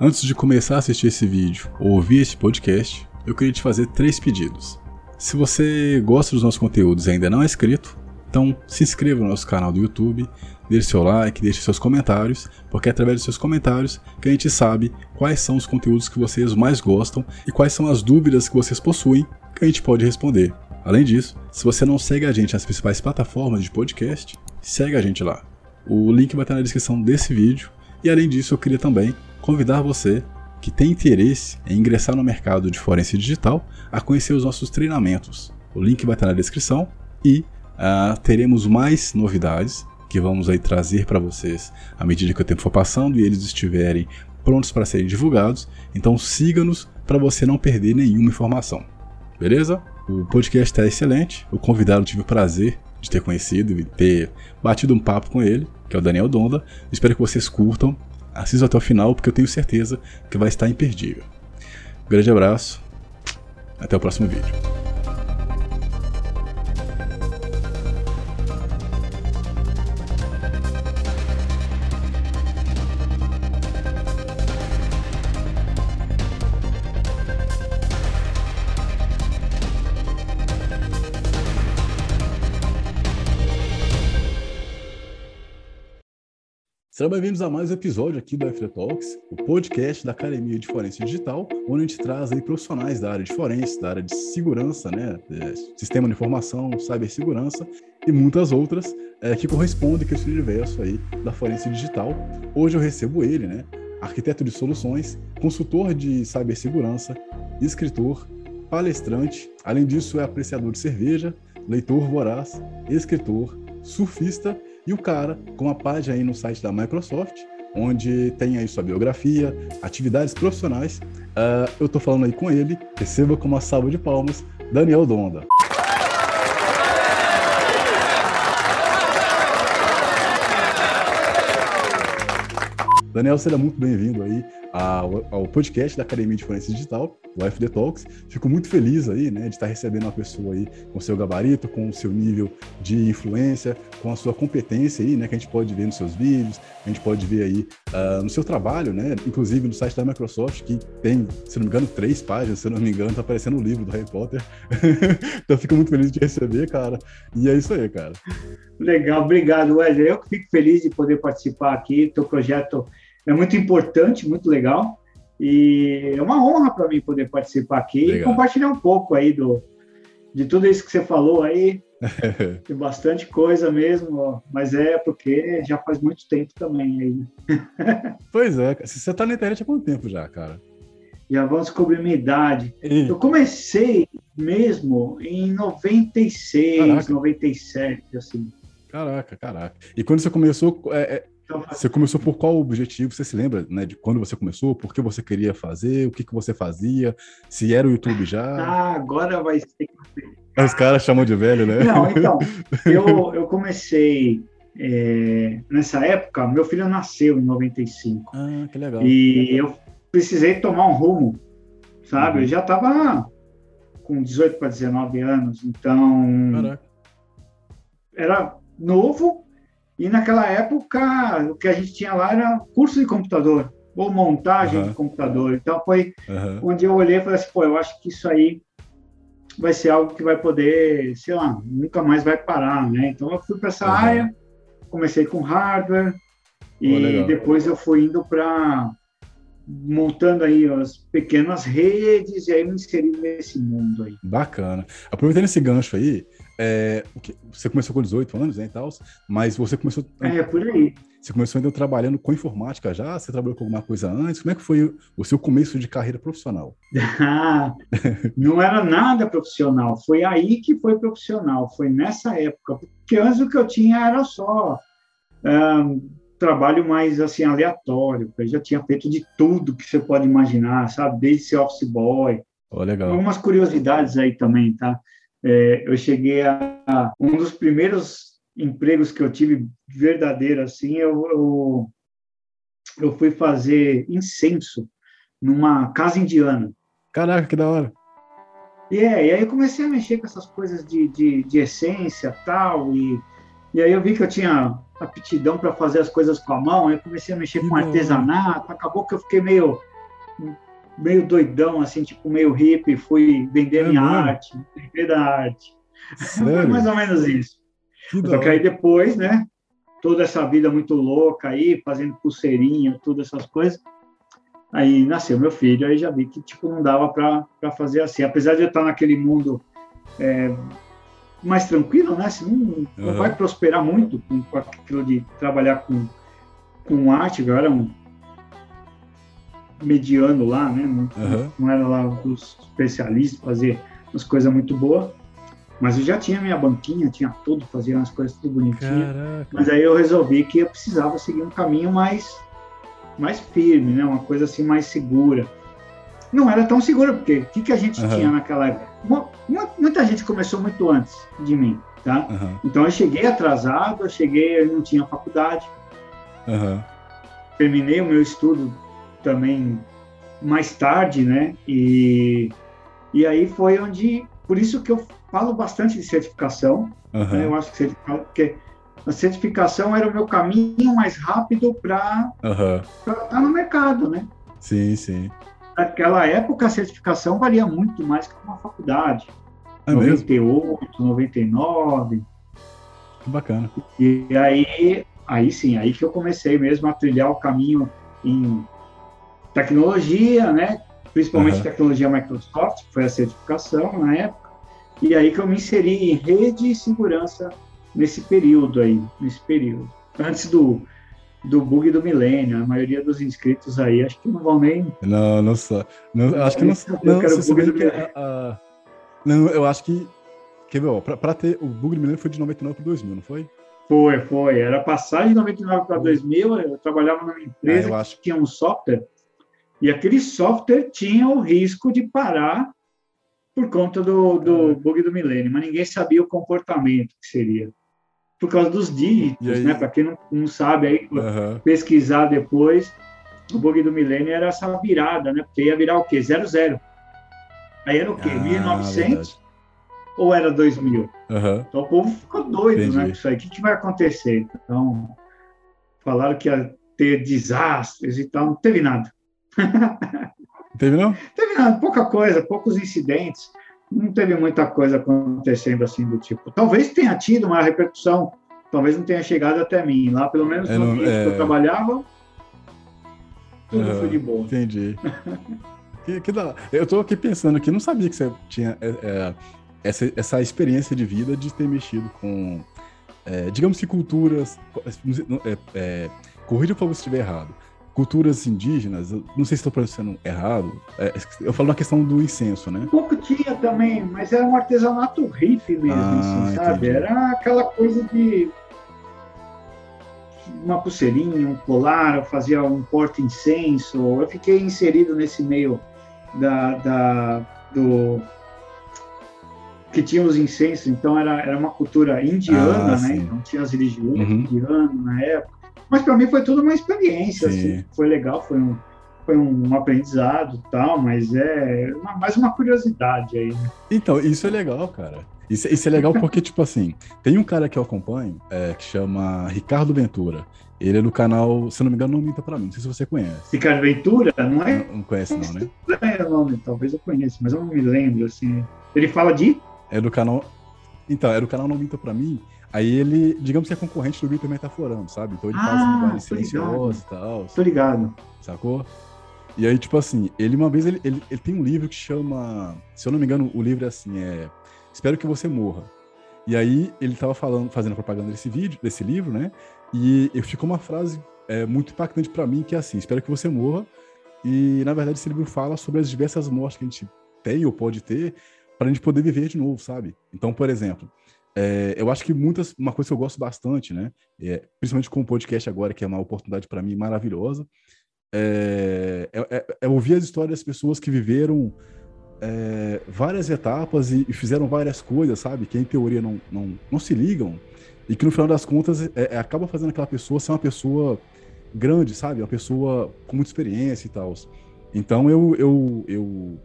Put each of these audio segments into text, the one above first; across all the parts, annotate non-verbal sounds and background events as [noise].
Antes de começar a assistir esse vídeo ou ouvir esse podcast, eu queria te fazer três pedidos. Se você gosta dos nossos conteúdos e ainda não é inscrito, então se inscreva no nosso canal do YouTube, deixe seu like, deixe seus comentários, porque é através dos seus comentários que a gente sabe quais são os conteúdos que vocês mais gostam e quais são as dúvidas que vocês possuem que a gente pode responder. Além disso, se você não segue a gente nas principais plataformas de podcast, segue a gente lá. O link vai estar na descrição desse vídeo. E além disso, eu queria também convidar você que tem interesse em ingressar no mercado de forense digital a conhecer os nossos treinamentos. O link vai estar na descrição e uh, teremos mais novidades que vamos aí trazer para vocês à medida que o tempo for passando e eles estiverem prontos para serem divulgados. Então siga-nos para você não perder nenhuma informação. Beleza? O podcast está excelente. O convidado tive o prazer de ter conhecido e ter batido um papo com ele, que é o Daniel Donda. Espero que vocês curtam. Assistam até o final, porque eu tenho certeza que vai estar imperdível. Grande abraço. Até o próximo vídeo. Sejam bem-vindos a mais um episódio aqui do FD Talks, o podcast da Academia de Forense Digital, onde a gente traz aí profissionais da área de forense, da área de segurança, né, é, sistema de informação, cibersegurança e muitas outras é, que correspondem com esse universo aí da forense digital. Hoje eu recebo ele, né, arquiteto de soluções, consultor de cibersegurança, escritor, palestrante, além disso é apreciador de cerveja, leitor voraz, escritor, surfista e o cara, com a página aí no site da Microsoft, onde tem aí sua biografia, atividades profissionais, uh, eu tô falando aí com ele, receba com uma salva de palmas, Daniel Donda. Daniel, seja muito bem-vindo aí ao, ao, podcast da Academia de Forense Digital, o FD Talks. Fico muito feliz aí, né, de estar recebendo uma pessoa aí com seu gabarito, com o seu nível de influência, com a sua competência aí, né, que a gente pode ver nos seus vídeos, a gente pode ver aí uh, no seu trabalho, né, inclusive no site da Microsoft, que tem, se não me engano, três páginas, se não me engano, tá aparecendo o livro do Harry Potter. [laughs] então, fico muito feliz de receber, cara. E é isso aí, cara. Legal, obrigado, Wesley. Eu fico feliz de poder participar aqui. Teu projeto é muito importante, muito legal. E é uma honra para mim poder participar aqui legal. e compartilhar um pouco aí do, de tudo isso que você falou aí. [laughs] Tem bastante coisa mesmo, mas é porque já faz muito tempo também aí. [laughs] pois é, você está na internet há quanto tempo já, cara? Já vamos descobrir minha idade. E... Eu comecei mesmo em 96, caraca. 97, assim. Caraca, caraca. E quando você começou, é, é você começou por qual objetivo? Você se lembra, né, de quando você começou? Por que você queria fazer? O que, que você fazia? Se era o YouTube já? Ah, agora vai ser. [laughs] Os caras chamam de velho, né? Não, então, [laughs] eu, eu comecei é, nessa época, meu filho nasceu em 95. Ah, que legal. E eu precisei tomar um rumo, sabe? Uhum. Eu já estava com 18 para 19 anos, então. Caraca. Era novo, e naquela época, o que a gente tinha lá era curso de computador, ou montagem uhum. de computador. Então, foi uhum. onde eu olhei e falei assim, pô, eu acho que isso aí vai ser algo que vai poder, sei lá, nunca mais vai parar, né? Então, eu fui para essa uhum. área, comecei com hardware, e oh, depois eu fui indo para montando aí as pequenas redes e aí me inseri nesse mundo aí. Bacana. Aproveitando esse gancho aí, é, você começou com 18 anos, né, e tal, mas você começou... É, por aí. Você começou ainda trabalhando com informática já? Você trabalhou com alguma coisa antes? Como é que foi o seu começo de carreira profissional? Ah, [laughs] não era nada profissional. Foi aí que foi profissional. Foi nessa época. Porque antes o que eu tinha era só um, trabalho mais assim aleatório. Eu já tinha feito de tudo que você pode imaginar, sabe? Desde ser office boy. Oh, legal. Algumas curiosidades aí também, tá? É, eu cheguei a, a, um dos primeiros empregos que eu tive verdadeiro assim, eu, eu, eu fui fazer incenso numa casa indiana. Caraca, que da hora! E, é, e aí eu comecei a mexer com essas coisas de, de, de essência tal, e, E aí eu vi que eu tinha aptidão para fazer as coisas com a mão, aí comecei a mexer que com bom. artesanato, acabou que eu fiquei meio meio doidão, assim, tipo meio hippie, fui vender é minha mano. arte, vender da arte. Foi mais ou menos isso. Que Só que aí depois, né, toda essa vida muito louca aí, fazendo pulseirinha, todas essas coisas, aí nasceu meu filho, aí já vi que, tipo, não dava para fazer assim. Apesar de eu estar naquele mundo é, mais tranquilo, né, você não, uhum. não vai prosperar muito com, com aquilo de trabalhar com, com arte, eu era um mediano lá, né? Não, uhum. não era lá os especialistas, fazer umas coisas muito boas. Mas eu já tinha minha banquinha, tinha tudo, fazia umas coisas tudo bonitinhas. Mas aí eu resolvi que eu precisava seguir um caminho mais, mais firme, né? Uma coisa assim mais segura. Não era tão segura, porque o que, que a gente uhum. tinha naquela época? Uma, muita gente começou muito antes de mim, tá? Uhum. Então eu cheguei atrasado, eu cheguei, eu não tinha faculdade. Terminei o meu estudo também mais tarde, né? E, e aí foi onde, por isso que eu falo bastante de certificação. Uhum. Né? Eu acho que porque a certificação era o meu caminho mais rápido para uhum. estar tá no mercado, né? Sim, sim. Naquela época a certificação valia muito mais que uma faculdade. É 98, mesmo? 99. Que bacana. E aí, aí sim, aí que eu comecei mesmo a trilhar o caminho em tecnologia, né? Principalmente uhum. tecnologia Microsoft, que foi a certificação na época. E aí que eu me inseri em rede e segurança nesse período aí, nesse período. Antes do, do bug do milênio, a maioria dos inscritos aí, acho que não vão nem... Não, não só. Não, acho que não... Não, não, se que, uh, não, eu acho que... Quer ver, para ter... O bug do milênio foi de 99 para 2000, não foi? Foi, foi. Era passagem de 99 para 2000, eu trabalhava numa empresa ah, que tinha um software e aquele software tinha o risco de parar por conta do, do é. bug do milênio, mas ninguém sabia o comportamento que seria. Por causa dos dígitos, né? Para quem não, não, sabe aí, uhum. pesquisar depois, o bug do milênio era essa virada, né? Porque ia virar o quê? 00. Aí era o quê? Ah, 1900 verdade. ou era 2000? Uhum. Então o povo ficou doido, né, Entendi. né? Isso aí, o que, que vai acontecer? Então, falaram que ia ter desastres e tal, não teve nada. [laughs] Teve não? Teve nada, pouca coisa, poucos incidentes. Não teve muita coisa acontecendo assim do tipo. Talvez tenha tido uma repercussão, talvez não tenha chegado até mim. Lá, pelo menos é, no é... que eu trabalhava, tudo uhum, foi de boa. Entendi. [laughs] que, que da... Eu estou aqui pensando que não sabia que você tinha é, é, essa, essa experiência de vida de ter mexido com, é, digamos que culturas. É, é, corrija para você estiver errado culturas indígenas, não sei se estou pronunciando errado, é, eu falo na questão do incenso, né? Pouco tinha também, mas era um artesanato hippie mesmo, ah, assim, sabe? Era aquela coisa de uma pulseirinha, um colar, eu fazia um porta-incenso, eu fiquei inserido nesse meio da, da, do que tinha os incensos, então era, era uma cultura indiana, ah, né? Então tinha as religiões uhum. indianas na época. Mas para mim foi tudo uma experiência, assim, foi legal, foi um, foi um aprendizado tal, mas é uma, mais uma curiosidade aí. Né? Então, isso é legal, cara. Isso, isso, é legal porque, tipo assim, tem um cara que eu acompanho é, que chama Ricardo Ventura. Ele é do canal, se não me engano, não minta pra mim. Não sei se você conhece. Ricardo Ventura? Não é? Não, não conhece, não, né? É o nome, talvez eu conheça, mas eu não me lembro, assim. Ele fala de? É do canal. Então, é do canal Não Minta Pra Mim. Aí ele, digamos que é concorrente do Vitor Metaforando, sabe? Então ele ah, faz linguagem silenciosa e tal. Tô ligado. Sacou? E aí, tipo assim, ele uma vez, ele, ele, ele, tem um livro que chama, se eu não me engano, o livro é assim, é Espero que você morra. E aí ele tava falando, fazendo propaganda desse vídeo, desse livro, né? E, e ficou uma frase é, muito impactante para mim, que é assim, espero que você morra. E, na verdade, esse livro fala sobre as diversas mortes que a gente tem ou pode ter para a gente poder viver de novo, sabe? Então, por exemplo, é, eu acho que muitas, uma coisa que eu gosto bastante, né? É, principalmente com o podcast agora, que é uma oportunidade para mim maravilhosa, é, é, é, é, ouvir as histórias das pessoas que viveram é, várias etapas e, e, fizeram várias coisas, sabe? Que em teoria não, não, não se ligam e que no final das contas acaba fazendo aquela pessoa ser uma pessoa grande, sabe? Uma pessoa com muita experiência e tal. Então eu, eu, eu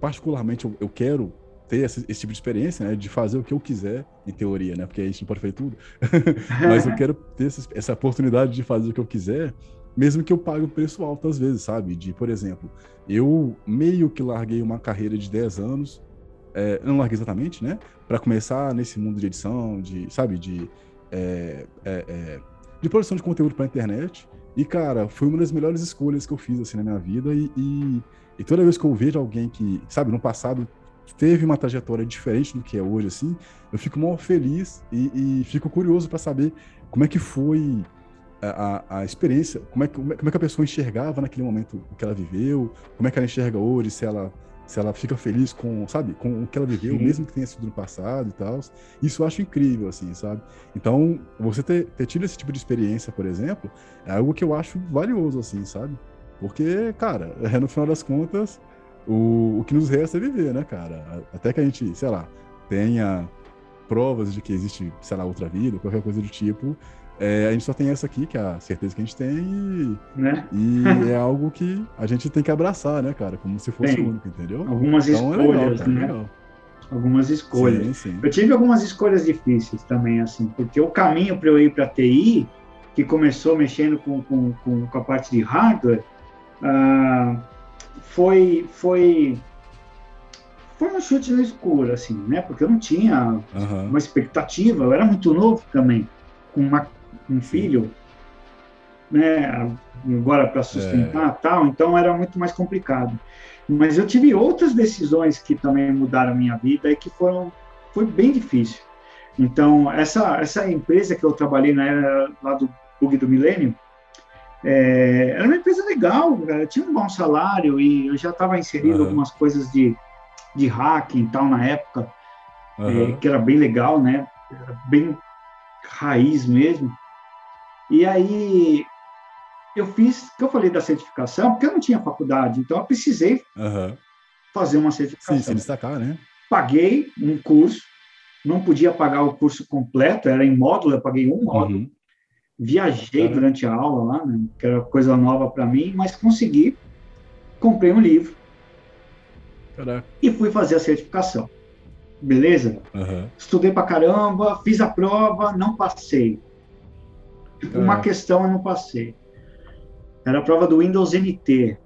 particularmente, eu, eu quero ter esse, esse, tipo de experiência, né? De fazer o que eu quiser, em teoria, né? Porque a gente não pode fazer tudo. [laughs] Mas eu quero ter essa, essa, oportunidade de fazer o que eu quiser, mesmo que eu pague um preço alto às vezes, sabe? De, por exemplo, eu meio que larguei uma carreira de 10 anos, é, não larguei exatamente, né? Para começar nesse mundo de edição, de, sabe? De, é, é, é de produção de conteúdo para internet. E, cara, foi uma das melhores escolhas que eu fiz, assim, na minha vida. E, e, e toda vez que eu vejo alguém que, sabe, no passado teve uma trajetória diferente do que é hoje, assim, eu fico muito feliz e, e fico curioso para saber como é que foi a, a, a experiência, como é, que, como é que a pessoa enxergava naquele momento o que ela viveu, como é que ela enxerga hoje, se ela se ela fica feliz com, sabe, com o que ela viveu, Sim. mesmo que tenha sido no passado e tal. Isso eu acho incrível, assim, sabe? Então, você ter, ter tido esse tipo de experiência, por exemplo, é algo que eu acho valioso, assim, sabe? Porque, cara, é, [laughs] no final das contas, o, o que nos resta é viver, né, cara? Até que a gente, sei lá, tenha provas de que existe, sei lá, outra vida, qualquer coisa do tipo, é, a gente só tem essa aqui, que é a certeza que a gente tem, e, né? e é algo que a gente tem que abraçar, né, cara? Como se fosse único, entendeu? Algumas então, escolhas, é legal, tá? né? Legal. Algumas escolhas. Sim, sim. Eu tive algumas escolhas difíceis também, assim, porque o caminho para eu ir para TI, que começou mexendo com, com, com, com a parte de hardware, uh, foi, foi, foi um chute no escuro, assim, né? Porque eu não tinha uhum. uma expectativa, eu era muito novo também, com uma, um filho, né? Agora para sustentar é. tal, então era muito mais complicado. Mas eu tive outras decisões que também mudaram a minha vida e que foram foi bem difícil. Então essa essa empresa que eu trabalhei na era lá do bug do milênio, é, era uma empresa legal, cara, tinha um bom salário e eu já estava inserido uhum. algumas coisas de, de hacking e tal na época, uhum. é, que era bem legal, né? Era bem raiz mesmo. E aí eu fiz, que eu falei da certificação, porque eu não tinha faculdade, então eu precisei uhum. fazer uma certificação. Sim, se destacar, né? Paguei um curso, não podia pagar o curso completo, era em módulo, eu paguei um módulo. Viajei durante a aula lá, né, que era coisa nova para mim, mas consegui, comprei um livro Caraca. e fui fazer a certificação. Beleza? Uhum. Estudei pra caramba, fiz a prova, não passei. Uma questão eu não passei. Era a prova do Windows NT.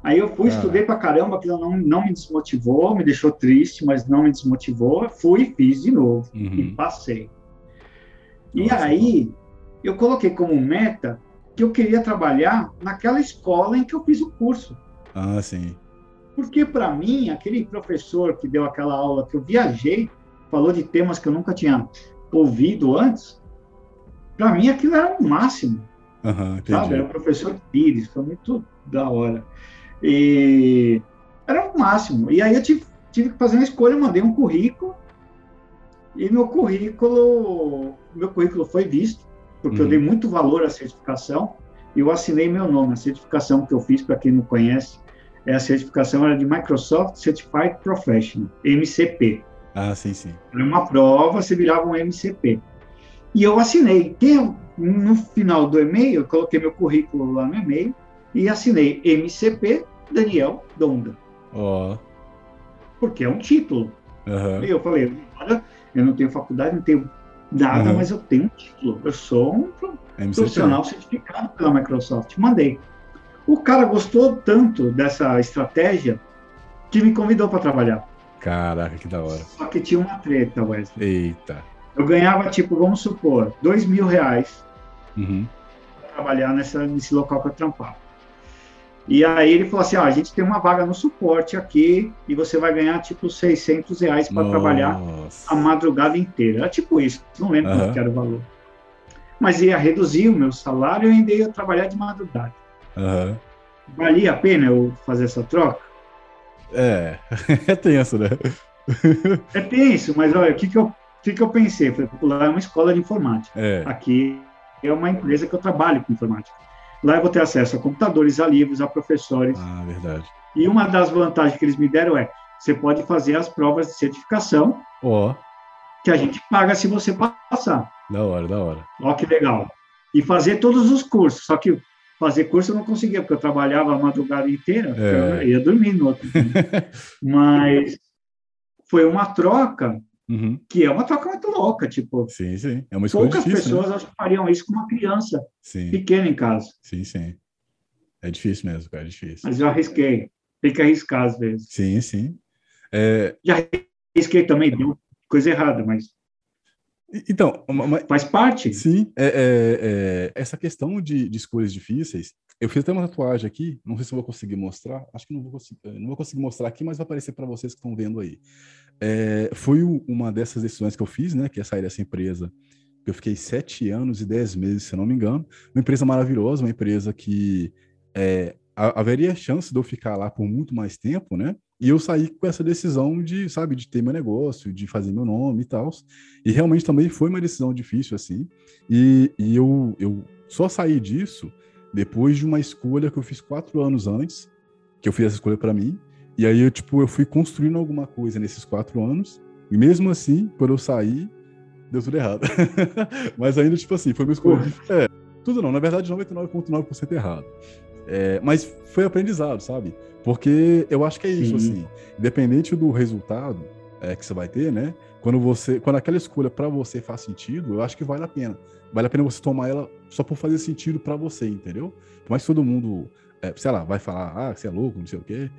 Aí eu fui, estudei pra caramba, aquilo não, não me desmotivou, me deixou triste, mas não me desmotivou. Fui e fiz de novo. Uhum. E passei. E Nossa, aí, eu coloquei como meta que eu queria trabalhar naquela escola em que eu fiz o curso. Ah, sim. Porque para mim, aquele professor que deu aquela aula que eu viajei, falou de temas que eu nunca tinha ouvido antes, para mim aquilo era o máximo. Uhum, sabe? Era o professor Pires, foi muito da hora. E era o máximo. E aí eu tive, tive que fazer uma escolha, mandei um currículo, e meu currículo, meu currículo foi visto porque uhum. eu dei muito valor à certificação e eu assinei meu nome. A certificação que eu fiz, para quem não conhece, é a certificação era de Microsoft Certified Professional, MCP. Ah, sim, sim. Era uma prova, você virava um MCP. E eu assinei. no final do e-mail, eu coloquei meu currículo lá no e-mail e assinei MCP Daniel Donda. Ó. Oh. Porque é um título. Uhum. E eu falei, eu não tenho faculdade, não tenho nada, uhum. mas eu tenho um título. Eu sou um profissional certificado pela Microsoft. Mandei. O cara gostou tanto dessa estratégia que me convidou para trabalhar. Caraca, que da hora. Só que tinha uma treta, Wesley. Eita. Eu ganhava, tipo, vamos supor, dois mil reais uhum. para trabalhar nessa, nesse local que eu trampava. E aí ele falou assim, ó, a gente tem uma vaga no suporte aqui e você vai ganhar tipo 600 reais para trabalhar a madrugada inteira. Era tipo isso, não lembro uhum. era o valor. Mas ia reduzir o meu salário e ainda ia trabalhar de madrugada. Uhum. Valia a pena eu fazer essa troca? É, [laughs] é tenso, né? é tenso, mas olha, o que, que, eu, que, que eu pensei? Foi pular uma escola de informática. É. Aqui é uma empresa que eu trabalho com informática. Lá eu vou ter acesso a computadores, a livros, a professores. Ah, verdade. E uma das vantagens que eles me deram é, você pode fazer as provas de certificação. Ó. Oh. Que a gente paga se você passar. Da hora, da hora. Ó, que legal. E fazer todos os cursos. Só que fazer curso eu não conseguia, porque eu trabalhava a madrugada inteira. É. Eu ia dormir no outro dia. [laughs] Mas foi uma troca uhum. que é uma troca muito louca, tipo. Sim, sim. É uma escolha Poucas difícil, né? pessoas né? acho que fariam isso com uma criança sim. pequena em casa. Sim, sim. É difícil mesmo, cara, é difícil. Mas eu arrisquei. Tem que arriscar às vezes. Sim, sim. É... Já arrisquei também, deu coisa errada, mas então, faz parte. Sim, é, é, é, essa questão de, de, escolhas difíceis. Eu fiz até uma tatuagem aqui, não sei se eu vou conseguir mostrar. Acho que não vou conseguir, não vou conseguir mostrar aqui, mas vai aparecer para vocês que estão vendo aí. É, foi uma dessas decisões que eu fiz, né? Que é sair dessa empresa. Eu fiquei sete anos e dez meses, se não me engano. Uma empresa maravilhosa, uma empresa que é, haveria chance de eu ficar lá por muito mais tempo, né? E eu saí com essa decisão de, sabe, de ter meu negócio, de fazer meu nome e tal. E realmente também foi uma decisão difícil, assim. E, e eu, eu só saí disso depois de uma escolha que eu fiz quatro anos antes, que eu fiz essa escolha para mim. E aí, eu, tipo, eu fui construindo alguma coisa nesses quatro anos. E mesmo assim, quando eu saí, deu tudo errado. [laughs] Mas ainda, tipo assim, foi uma escolha. É, tudo não, na verdade, 99,9% errado. É, mas foi aprendizado, sabe? Porque eu acho que é isso, Sim. assim. Independente do resultado é, que você vai ter, né? Quando você, quando aquela escolha para você faz sentido, eu acho que vale a pena. Vale a pena você tomar ela só por fazer sentido para você, entendeu? Por mais que todo mundo, é, sei lá, vai falar, ah, você é louco, não sei o quê.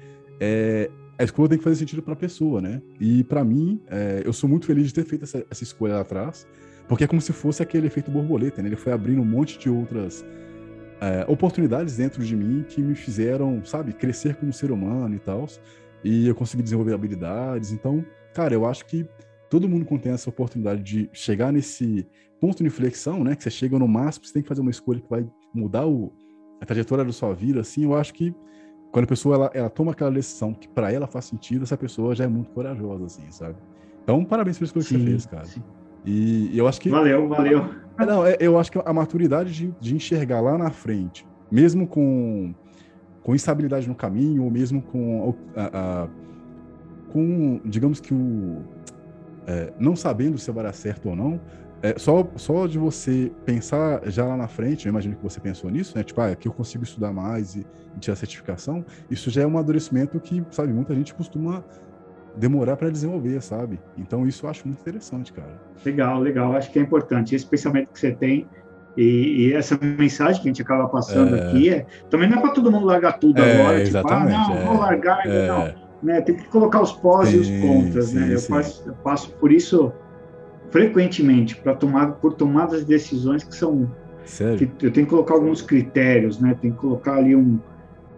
É, a escolha tem que fazer sentido para a pessoa, né? E para mim, é, eu sou muito feliz de ter feito essa, essa escolha lá atrás, porque é como se fosse aquele efeito borboleta, né? Ele foi abrindo um monte de outras é, oportunidades dentro de mim que me fizeram, sabe, crescer como ser humano e tal. E eu consegui desenvolver habilidades. Então, cara, eu acho que todo mundo quando tem essa oportunidade de chegar nesse ponto de inflexão, né, que você chega no máximo, você tem que fazer uma escolha que vai mudar o, a trajetória da sua vida, assim, eu acho que quando a pessoa ela, ela toma aquela decisão que para ela faz sentido, essa pessoa já é muito corajosa, assim, sabe? Então, parabéns pela escolha sim, que você fez, cara. Sim. E, eu acho que. Valeu, valeu. É, não, é, eu acho que a maturidade de, de enxergar lá na frente, mesmo com, com instabilidade no caminho, ou mesmo com, a, a, com digamos que o. É, não sabendo se vai dar certo ou não, é, só, só de você pensar já lá na frente, eu imagino que você pensou nisso, né? Tipo, ah, aqui eu consigo estudar mais e, e tirar certificação, isso já é um amadurecimento que, sabe, muita gente costuma demorar para desenvolver, sabe? Então isso eu acho muito interessante, cara. Legal, legal. Acho que é importante esse pensamento que você tem e, e essa mensagem que a gente acaba passando é... aqui é, também não é para todo mundo largar tudo é, agora, tipo, ah, não, é, vou largar, é. não. Né? Tem que colocar os pós sim, e os contras, sim, né? Eu passo, eu passo, por isso frequentemente para tomar por tomadas de decisões que são Sério? Que eu tenho que colocar alguns critérios, né? Tem que colocar ali um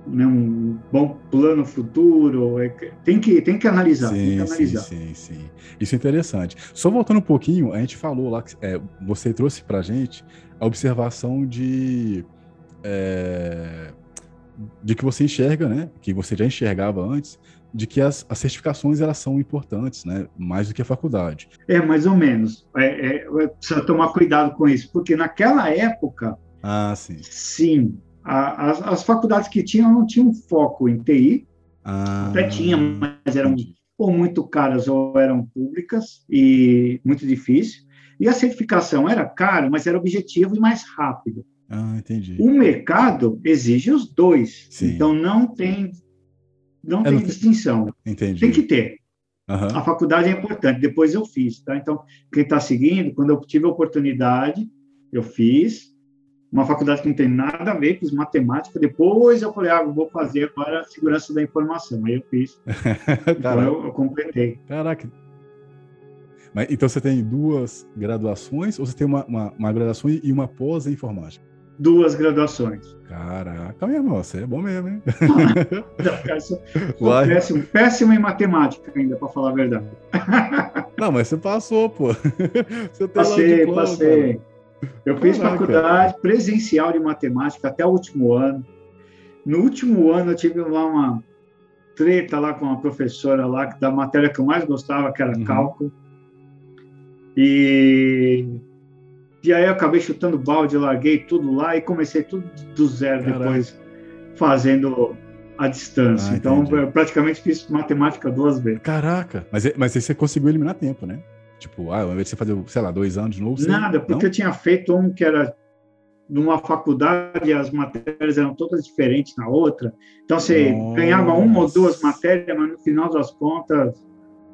né, um bom plano futuro. É, tem que, tem que analisar. Sim, tem que analisar. Sim, sim, sim. Isso é interessante. Só voltando um pouquinho, a gente falou lá, que, é, você trouxe para a gente a observação de. É, de que você enxerga, né? Que você já enxergava antes, de que as, as, certificações elas são importantes, né? Mais do que a faculdade. É, mais ou menos. É, é, precisa tomar cuidado com isso, porque naquela época. Ah, sim. Sim, a, as, as, faculdades que tinham não tinham foco em TI, ah, até tinha, mas eram ou muito caras ou eram públicas e muito difícil. E a certificação era caro, mas era objetivo e mais rápido. Ah, entendi. O mercado exige os dois, Sim. então não tem não tem distinção. Entendi. Tem que ter. Uhum. A faculdade é importante. Depois eu fiz, tá? Então quem está seguindo, quando eu tive a oportunidade, eu fiz uma faculdade que não tem nada a ver, fiz matemática, depois eu falei, ah, vou fazer agora segurança da informação, aí eu fiz, [laughs] então eu, eu, completei. Caraca. Mas, então você tem duas graduações, ou você tem uma, uma, uma graduação e uma pós em informática? Duas graduações. Caraca, meu irmão, você é bom mesmo, hein? não, [laughs] cara, sou, sou péssimo, péssimo em matemática ainda, para falar a verdade. [laughs] não, mas você passou, pô. Você passei, diploma, passei. Cara. Eu fiz Caraca. faculdade presencial de matemática até o último ano. No último ano eu tive lá uma treta lá com uma professora lá da matéria que eu mais gostava, que era uhum. cálculo. E e aí eu acabei chutando balde, larguei tudo lá e comecei tudo do zero Caraca. depois fazendo a distância. Ah, então, eu praticamente fiz matemática duas vezes. Caraca! Mas, mas você conseguiu eliminar tempo, né? Tipo, ah, ao invés de você fazer, sei lá, dois anos de novo? Você... Nada, porque não? eu tinha feito um que era numa faculdade, as matérias eram todas diferentes na outra. Então, você Nossa. ganhava uma ou duas matérias, mas no final das contas,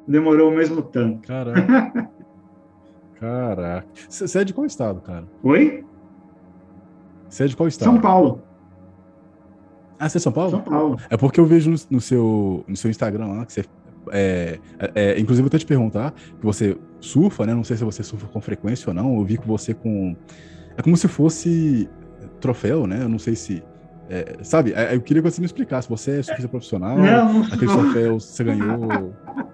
demorou o mesmo tanto. Caraca. [laughs] Caraca. Você é de qual estado, cara? Oi? Você é de qual estado? São Paulo. Ah, você é São Paulo? São Paulo. É porque eu vejo no, seu, no seu Instagram lá que você. É, é, é inclusive, eu vou te perguntar que você surfa, né? Não sei se você surfa com frequência ou não. Eu vi que você com. É como se fosse troféu, né? Eu não sei se. É, sabe? É, eu queria que você me explicasse. Você é surfista profissional? Não, não Aquele troféu você ganhou? [laughs]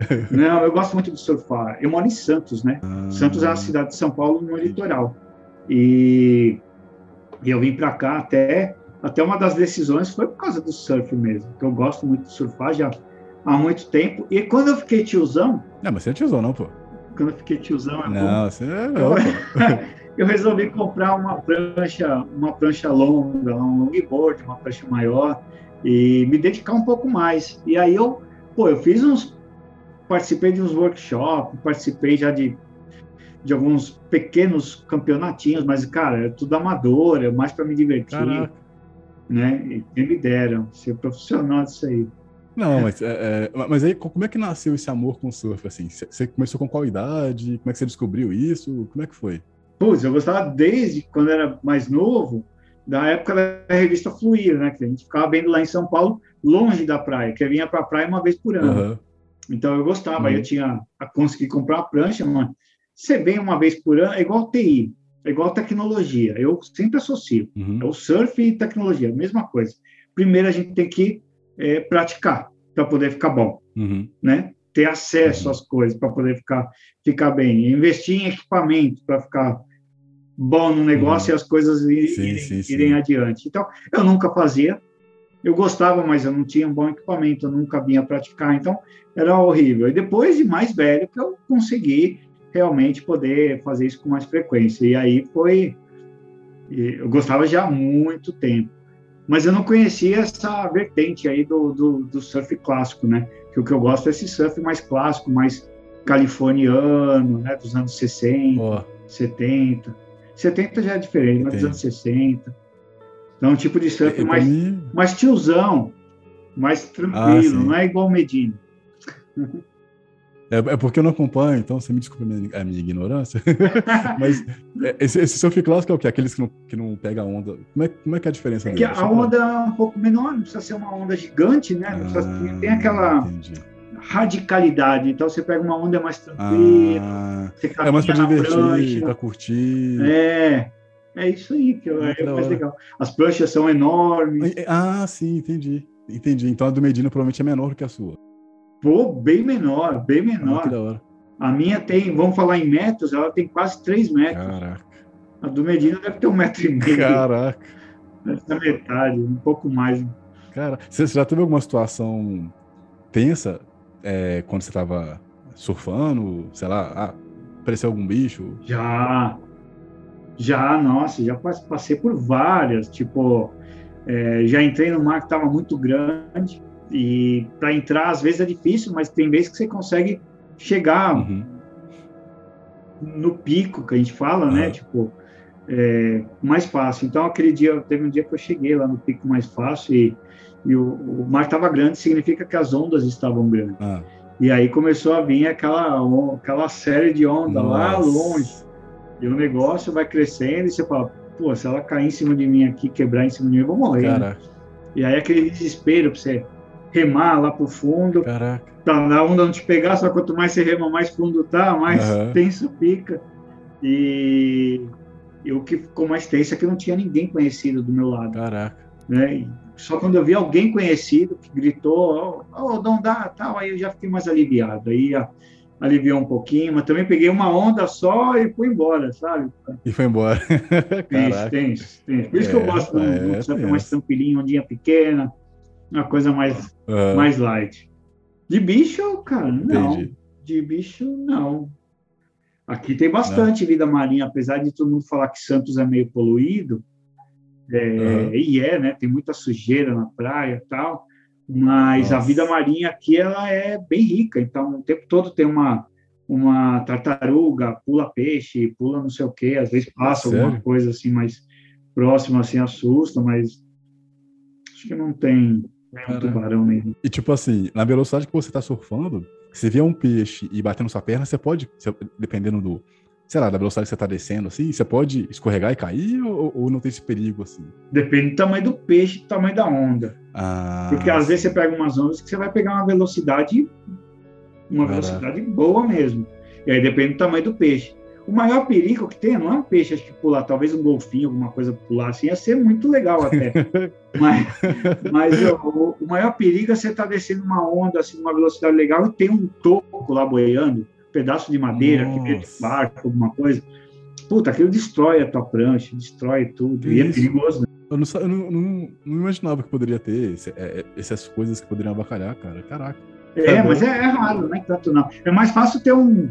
[laughs] Não, eu gosto muito de surfar. Eu moro em Santos, né? Ah. Santos é a cidade de São Paulo no litoral. E, eu vim para cá até até uma das decisões foi por causa do surf mesmo, que eu gosto muito de surfar já há muito tempo. E quando eu fiquei tiozão. Não, mas você é tiozão, não, pô. Quando eu fiquei tiozão. É não, você é não, [laughs] eu resolvi comprar uma prancha, uma prancha longa, um longboard, uma prancha maior, e me dedicar um pouco mais. E aí eu, pô, eu fiz uns. Participei de uns workshops, participei já de de alguns pequenos campeonatinhos, mas, cara, é tudo amador, é mais para me divertir. Caraca né? E quem me deram ser profissional disso aí. Não, mas, é, é, mas aí como é que nasceu esse amor com o surf? Assim, você começou com qual idade? Como é que você descobriu isso? Como é que foi? Putz, eu gostava desde quando era mais novo, da época da revista Fluir, né? Que a gente ficava vendo lá em São Paulo, longe da praia, que eu vinha para a praia uma vez por ano. Uhum. Então eu gostava, uhum. eu tinha a conseguir comprar uma prancha, mas você vem uma vez por ano, é igual TI é igual tecnologia. Eu sempre associo. Uhum. É o surf e tecnologia, mesma coisa. Primeiro a gente tem que é, praticar para poder ficar bom, uhum. né? Ter acesso às coisas para poder ficar ficar bem. Investir em equipamento para ficar bom no negócio uhum. e as coisas irem, sim, irem, sim, sim. irem adiante. Então, eu nunca fazia. Eu gostava, mas eu não tinha um bom equipamento, eu nunca vinha praticar, então era horrível. E depois de mais velho que eu consegui realmente poder fazer isso com mais frequência. E aí foi. Eu gostava já há muito tempo. Mas eu não conhecia essa vertente aí do, do, do surf clássico, né? Que o que eu gosto é esse surf mais clássico, mais californiano, né? Dos anos 60, oh. 70. 70 já é diferente, mas dos anos 60. Então, um tipo de surf mais, mais tiozão, mais tranquilo, ah, não é igual Medina. É, é, porque eu não acompanho, então você me desculpa a minha, a minha ignorância. [laughs] Mas é, esse, esse surf clássico é o quê? Aqueles que não, que não pegam onda. Como é, como é que é a diferença é Que a onda é um pouco menor, não precisa ser uma onda gigante, né? Ah, tem aquela entendi. radicalidade. Então você pega uma onda mais tranquila. Ah, é mais para divertir, para curtir. É. É isso aí que ah, é, mais legal. As pranchas são enormes. Ah, sim, entendi. Entendi. Então a do Medina provavelmente é menor que a sua. Pô, bem menor, bem menor. Ah, que da hora. A minha tem, vamos falar em metros, ela tem quase 3 metros. Caraca. A do Medina deve ter um metro e meio. Caraca. Deve ter metade, um pouco mais. Cara, você já teve alguma situação tensa é, quando você estava surfando? Sei lá, ah, apareceu algum bicho? Já. Já, nossa, já passei por várias. Tipo, é, já entrei no mar que estava muito grande e para entrar, às vezes é difícil, mas tem vezes que você consegue chegar uhum. no pico que a gente fala, né? uhum. né? Tipo, é, mais fácil. Então, aquele dia, teve um dia que eu cheguei lá no pico mais fácil e, e o, o, mar estava grande, significa que as ondas estavam grandes. Ah. E aí começou a vir aquela, aquela série de ondas lá longe. E o negócio vai crescendo e você fala, pô, se ela cair em cima de mim aqui, quebrar em cima de mim, eu vou morrer. Né? E aí aquele desespero para você remar lá para o fundo. Caraca. Tá, a onda não te pegar, só quanto mais você rema, mais fundo tá, mais uhum. tenso fica. E, e o que ficou mais tenso é que não tinha ninguém conhecido do meu lado. Caraca. Né? só quando eu vi alguém conhecido que gritou, oh, oh, não dá, tal, aí eu já fiquei mais aliviado. Aí a, aliviou um pouquinho, mas também peguei uma onda só e fui embora, sabe? E foi embora. [laughs] Tenso, tenso, tenso. Por isso é, que eu é, gosto do, é, do mais tranquilinho, ondinha pequena, uma coisa mais, uhum. mais light. De bicho, cara, não. Entendi. De bicho, não. Aqui tem bastante não. vida marinha, apesar de todo mundo falar que Santos é meio poluído. É, uhum. E é, né? Tem muita sujeira na praia e tal. Mas Nossa. a vida marinha aqui ela é bem rica. Então, o tempo todo tem uma, uma tartaruga, pula peixe, pula não sei o quê. Às vezes passa Sério? alguma coisa assim mais próxima, assim, assusta, mas acho que não tem é um tubarão mesmo. E tipo assim, na velocidade que você tá surfando, você vê um peixe e bater na sua perna, você pode, dependendo do, sei lá, da velocidade que você está descendo, assim, você pode escorregar e cair ou, ou, não tem esse perigo, assim? Depende do tamanho do peixe, do tamanho da onda. Ah, Porque às vezes você pega umas ondas que você vai pegar uma velocidade, uma Caraca. velocidade boa mesmo. E aí depende do tamanho do peixe. O maior perigo que tem não é um peixe acho que pular, talvez um golfinho, alguma coisa pular assim, ia ser muito legal até. [laughs] mas mas o, o, maior perigo é você estar tá descendo uma onda assim, numa velocidade legal e tem um toco lá boiando, um pedaço de madeira, que barco, alguma coisa. Puta, aquilo destrói a tua prancha, destrói tudo. e é perigoso, né? Eu, não, eu não, não, não, imaginava que poderia ter esse, é, é, essas coisas que poderiam abacalhar, cara. Caraca. É, mas é, é, raro, não é tanto não. É mais fácil ter um,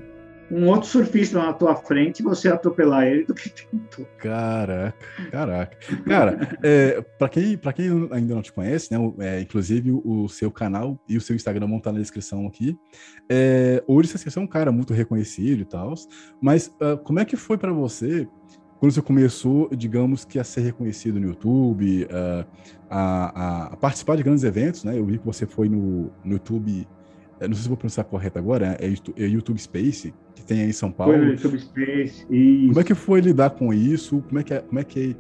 um outro surfista na tua frente e você atropelar ele do que tentou. Caraca, caraca. Cara, é, para quem, pra quem ainda não te conhece, né, é, inclusive o seu canal e o seu Instagram vão estar na descrição aqui. É, hoje você é um cara muito reconhecido e tal, mas uh, como é que foi para você quando você começou, digamos que a ser reconhecido no YouTube, uh, a, a, participar de grandes eventos, né? Eu vi que você foi no, no YouTube não sei se vou pronunciar correto agora, é, é YouTube Space, que tem aí em São Paulo. Foi no YouTube Space, isso. Como é que foi lidar com isso? Como é que, é, como é que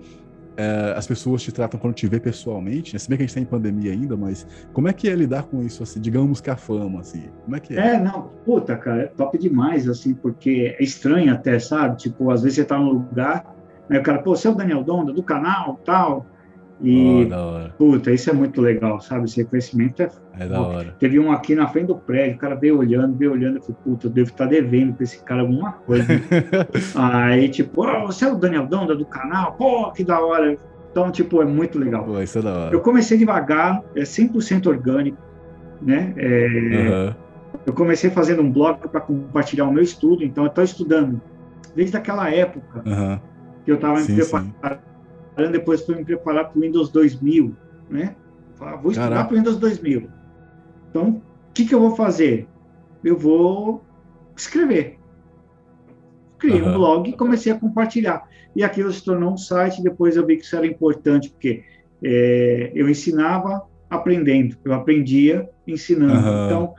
é, as pessoas te tratam quando te vê pessoalmente? Né? Se bem que a gente está em pandemia ainda, mas como é que é lidar com isso, assim, digamos que a fama, assim? Como é que é? É, não, puta, cara, é top demais, assim, porque é estranho até, sabe? Tipo, às vezes você tá num lugar, aí o cara, pô, você é o Daniel Donda, do canal, tal, e, oh, puta, isso é muito legal, sabe? Esse reconhecimento é. É da hora. Teve um aqui na frente do prédio, o cara veio olhando, veio olhando, eu falei, puta, eu devo estar devendo pra esse cara alguma coisa. [laughs] Aí, tipo, oh, você é o Daniel Donda do canal? Pô, que da hora. Então, tipo, é muito legal. Pô, isso é da hora. Eu comecei devagar, é 100% orgânico, né? É, uhum. Eu comecei fazendo um blog para compartilhar o meu estudo, então eu estou estudando desde aquela época uhum. que eu estava me preparando depois fui me preparar para o Windows 2000, né? Falei, vou estudar para o Windows 2000. Então, o que, que eu vou fazer? Eu vou escrever. Criei uhum. um blog e comecei a compartilhar. E aquilo se tornou um site. Depois eu vi que isso era importante, porque é, eu ensinava aprendendo. Eu aprendia ensinando. Uhum. Então,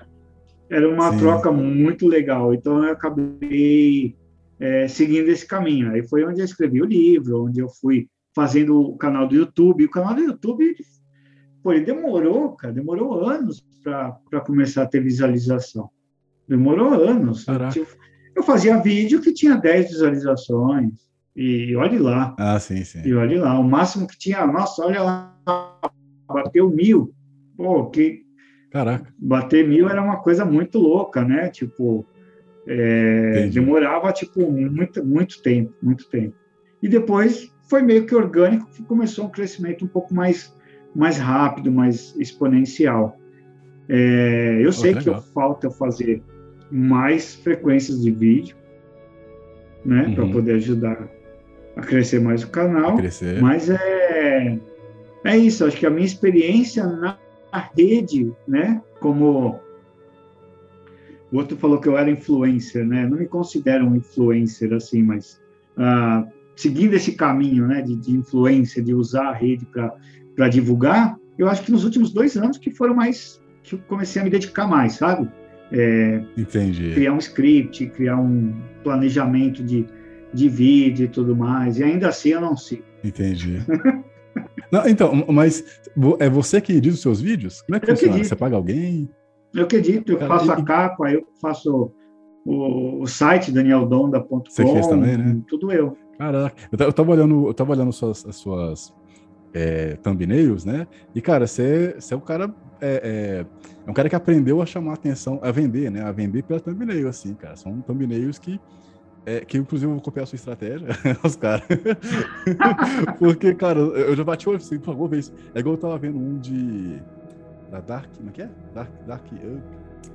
era uma Sim. troca muito legal. Então, eu acabei é, seguindo esse caminho. Aí foi onde eu escrevi o livro, onde eu fui fazendo o canal do YouTube. O canal do YouTube, pô, ele demorou, cara, demorou anos para começar a ter visualização. Demorou anos. Eu fazia vídeo que tinha 10 visualizações. E olhe lá. Ah, sim, sim. E olhe lá. O máximo que tinha, nossa, olha lá, bateu mil. Pô, que. Caraca. Bater mil era uma coisa muito louca, né? Tipo, é, demorava, tipo, muito, muito tempo, muito tempo. E depois foi meio que orgânico, que começou um crescimento um pouco mais, mais rápido, mais exponencial. É, eu oh, sei que falta eu fazer mais frequências de vídeo, né, uhum. para poder ajudar a crescer mais o canal. Mas é é isso. Acho que a minha experiência na rede, né, como o outro falou que eu era influencer, né? Não me considero um influencer assim, mas ah, seguindo esse caminho né, de, de influência, de usar a rede para divulgar, eu acho que nos últimos dois anos que foram mais que eu comecei a me dedicar mais, sabe? É, Entendi. Criar um script, criar um planejamento de, de vídeo e tudo mais. E ainda assim eu não sei. Entendi. [laughs] não, então, mas é você que edita os seus vídeos? Como é que eu funciona? Que você paga alguém? Eu que edito, eu Cara, faço a capa, eu faço o, o site danieldonda.com. Você fez também, né? Tudo eu. Caraca, eu tava olhando, eu tava olhando suas, as suas é, thumbnails, né? E, cara, você é o cara. É, é, é, um cara que aprendeu a chamar atenção, a vender, né? A vender pela thumbnail, assim, cara. São thumbnails que. É, que inclusive eu vou copiar a sua estratégia, [laughs] os caras. [laughs] Porque, cara, eu já bati o olho assim, por favor, vez. É igual eu tava vendo um de. Da Dark. Como é que é? Dark. Dark.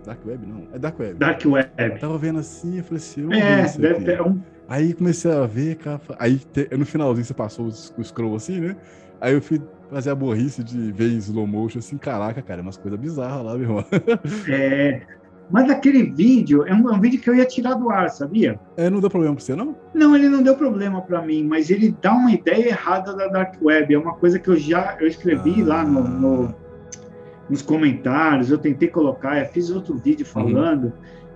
Dark Web, não. É Dark Web. Dark Web. Eu tava vendo assim, eu falei assim. É, deve ter um Aí comecei a ver, cara. Aí te, no finalzinho você passou o, scroll assim, né? Aí eu fui fazer a borrice de ver em slow motion, assim, caraca, cara, é umas coisas bizarras lá, meu irmão. [laughs] É. Mas aquele vídeo é um, é um, vídeo que eu ia tirar do ar, sabia? É, não deu problema pra você, não? Não, ele não deu problema para mim, mas ele dá uma ideia errada da Dark Web. É uma coisa que eu já eu escrevi ah. lá no, no nos comentários, eu tentei colocar, eu fiz outro vídeo uhum. falando, uhum.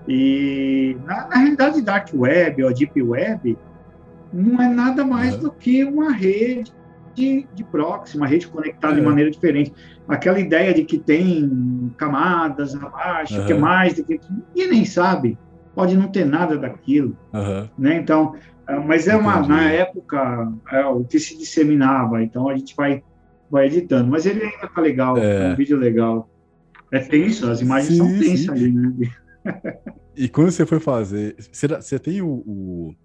e na, na, realidade Dark Web ou Deep Web não é nada mais uhum. do que uma rede de, de proxy, uma rede conectada de maneira diferente. Aquela ideia de que tem camadas abaixo, que é mais do que... Ninguém nem sabe, pode não ter nada daquilo, né? Então, ah, mas é uma, na época, é, o que se disseminava, então a gente vai, vai editando. Mas ele ainda tá legal, é, é um vídeo legal. É tenso, as imagens sim, são tensas sim. ali, né? E quando você foi fazer, você, você tem o. o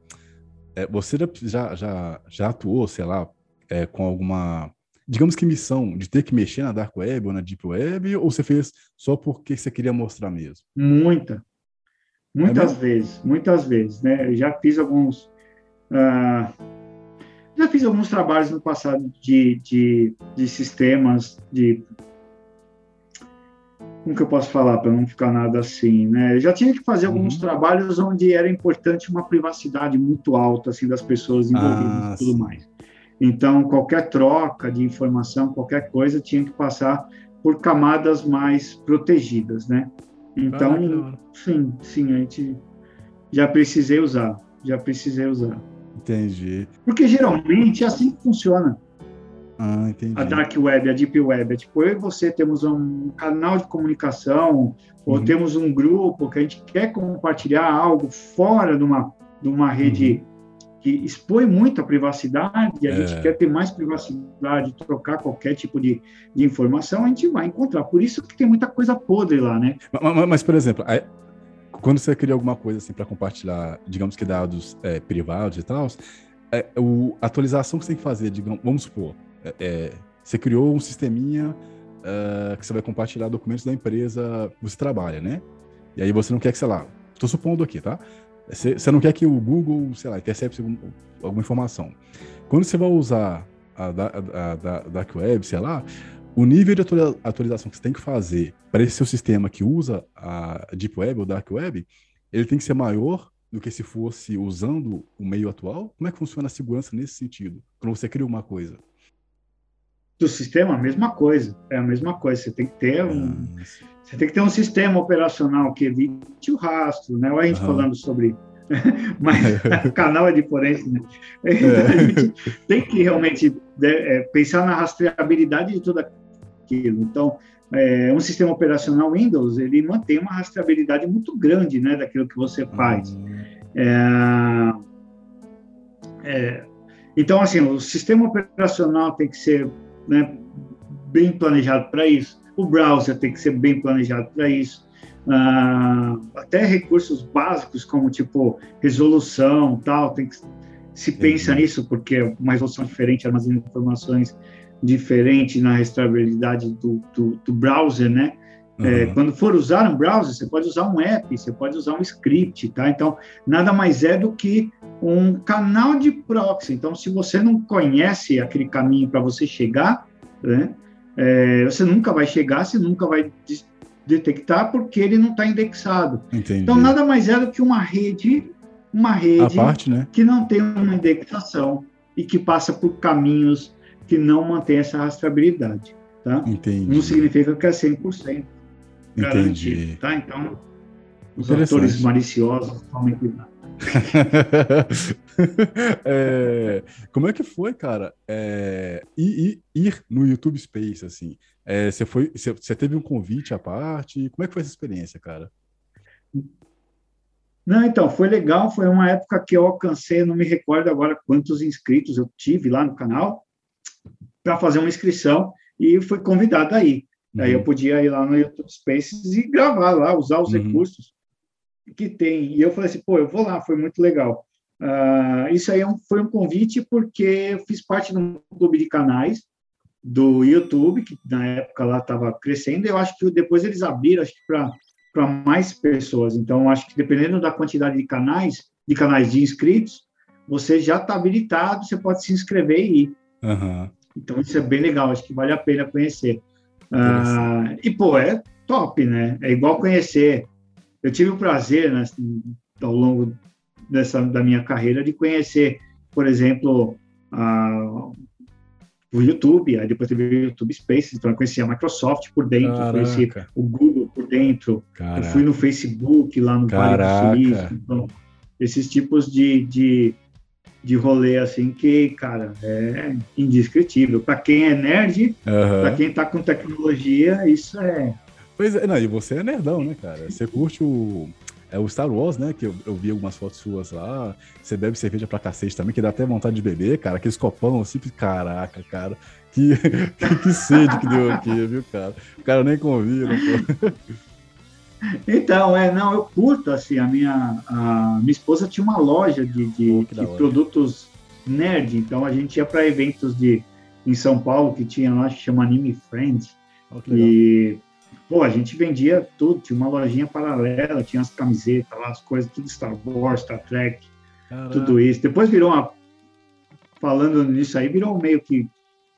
é, você já, já, já atuou, sei lá, é, com alguma, digamos que missão de ter que mexer na Dark Web ou na Deep Web, ou você fez só porque você queria mostrar mesmo? Muita. Muitas é vezes, muitas vezes, né? Eu já fiz alguns Uh, já fiz alguns trabalhos no passado de, de, de sistemas, de. Como que eu posso falar para não ficar nada assim, né? Eu já tinha que fazer uhum. alguns trabalhos onde era importante uma privacidade muito alta, assim, das pessoas envolvidas ah, e tudo sim. mais. Então, qualquer troca de informação, qualquer coisa, tinha que passar por camadas mais protegidas, né? Então, sim, sim, a gente já precisei usar, já precisei usar. Entendi. Porque geralmente é assim que funciona. Ah, entendi. A Dark Web, a Deep Web. É tipo, eu e você temos um canal de comunicação, ou uhum. temos um grupo que a gente quer compartilhar algo fora de uma, de uma rede uhum. que expõe muito a privacidade, e a é. gente quer ter mais privacidade, trocar qualquer tipo de, de informação, a gente vai encontrar. Por isso que tem muita coisa podre lá, né? Mas, mas por exemplo, quando você cria alguma coisa assim para compartilhar, digamos que dados é, privados e tal, é, a atualização que você tem que fazer, digamos, vamos supor, é, é você criou um sisteminha é, que você vai compartilhar documentos da empresa que você trabalha, né? E aí você não quer que, sei lá, estou supondo aqui, tá? Você, você, não quer que o Google, sei lá, intercepte algum, alguma informação. Quando você vai usar a, a, a, a Dark Web, sei lá, o nível de atualização que você tem que fazer para esse seu sistema que usa a Deep Web ou Dark Web, ele tem que ser maior do que se fosse usando o meio atual? Como é que funciona a segurança nesse sentido, quando você cria uma coisa? Do sistema, a mesma coisa. É a mesma coisa. Você tem que ter um, ah, você tem que ter um sistema operacional que evite o rastro, né? Olha a gente uhum. falando sobre [laughs] mas o [laughs] canal é de forense, né? É. [laughs] A gente tem que realmente né, é, pensar na rastreabilidade de toda aquilo. Então, é, um sistema operacional Windows, ele mantém uma rastreabilidade muito grande, né, daquilo que você faz. É, é, então, assim, o sistema operacional tem que ser né, bem planejado para isso. O browser tem que ser bem planejado para isso. Uh, até recursos básicos como tipo resolução tal tem que se pensa nisso porque é uma resolução diferente armazena informações diferente na restabilidade do, do, do browser, né? Uhum. É, quando for usar um browser, você pode usar um app, você pode usar um script, tá? Então, nada mais é do que um canal de proxy. Então, se você não conhece aquele caminho para você chegar, né? É, você nunca vai chegar, você nunca vai detectar porque ele não está indexado. Entendi. Então, nada mais é do que uma rede, uma rede parte, né? que não tem uma indexação e que passa por caminhos que não mantém essa rastreabilidade. Tá? Entendi. Não significa que é 100% garantido. Entendi. Tá? Então, os autores maliciosos tomem cuidado. [laughs] é, como é que foi, cara? É, ir, ir, no YouTube Space, assim. É, você foi, você, você, teve um convite à parte? Como é que foi essa experiência, cara? Não, então, foi legal. Foi uma época que eu alcancei, não me recordo agora quantos inscritos eu tive lá no canal, para fazer uma inscrição e fui convidado aí. Uhum. Aí eu podia ir lá no YouTube Spaces e gravar lá, usar os uhum. recursos que tem. E eu falei assim, pô, eu vou lá, foi muito legal. Uh, isso aí é um, foi um convite porque eu fiz parte de um clube de canais do YouTube, que na época lá estava crescendo, eu acho que depois eles abriram, acho que para mais pessoas. Então, acho que dependendo da quantidade de canais, de canais de inscritos, você já está habilitado, você pode se inscrever e ir. Uhum. Então, isso é bem legal, acho que vale a pena conhecer. Uh, e, pô, é top, né? É igual conhecer. Eu tive o prazer, né, ao longo dessa, da minha carreira, de conhecer, por exemplo, uh, o YouTube, aí depois teve o YouTube Spaces, então eu conheci a Microsoft por dentro, Caraca. conheci o Google por dentro, fui no Facebook lá no Caraca. Vale do Silício, então, esses tipos de, de, de rolê assim que, cara, é indescritível. Para quem é nerd, uhum. para quem tá com tecnologia, isso é. Pois é, não, e você é nerdão, né, cara? Você curte o, é o Star Wars, né? Que eu, eu, vi algumas fotos suas lá. Você bebe cerveja pra cacete também, que dá até vontade de beber, cara. Aqueles copão assim, caraca, cara. Que, [laughs] que, que sede que deu aqui, viu, cara? O cara nem convida, pô. Então, é, não, eu curto, assim, a minha, a minha esposa tinha uma loja de, de, de produtos nerd, então a gente ia para eventos de, em São Paulo, que tinha lá, que chama Anime Friends, oh, e, pô, a gente vendia tudo, tinha uma lojinha paralela, tinha as camisetas lá, as coisas, tudo Star Wars, Star Trek, tudo isso. Depois virou uma, falando nisso aí, virou meio que,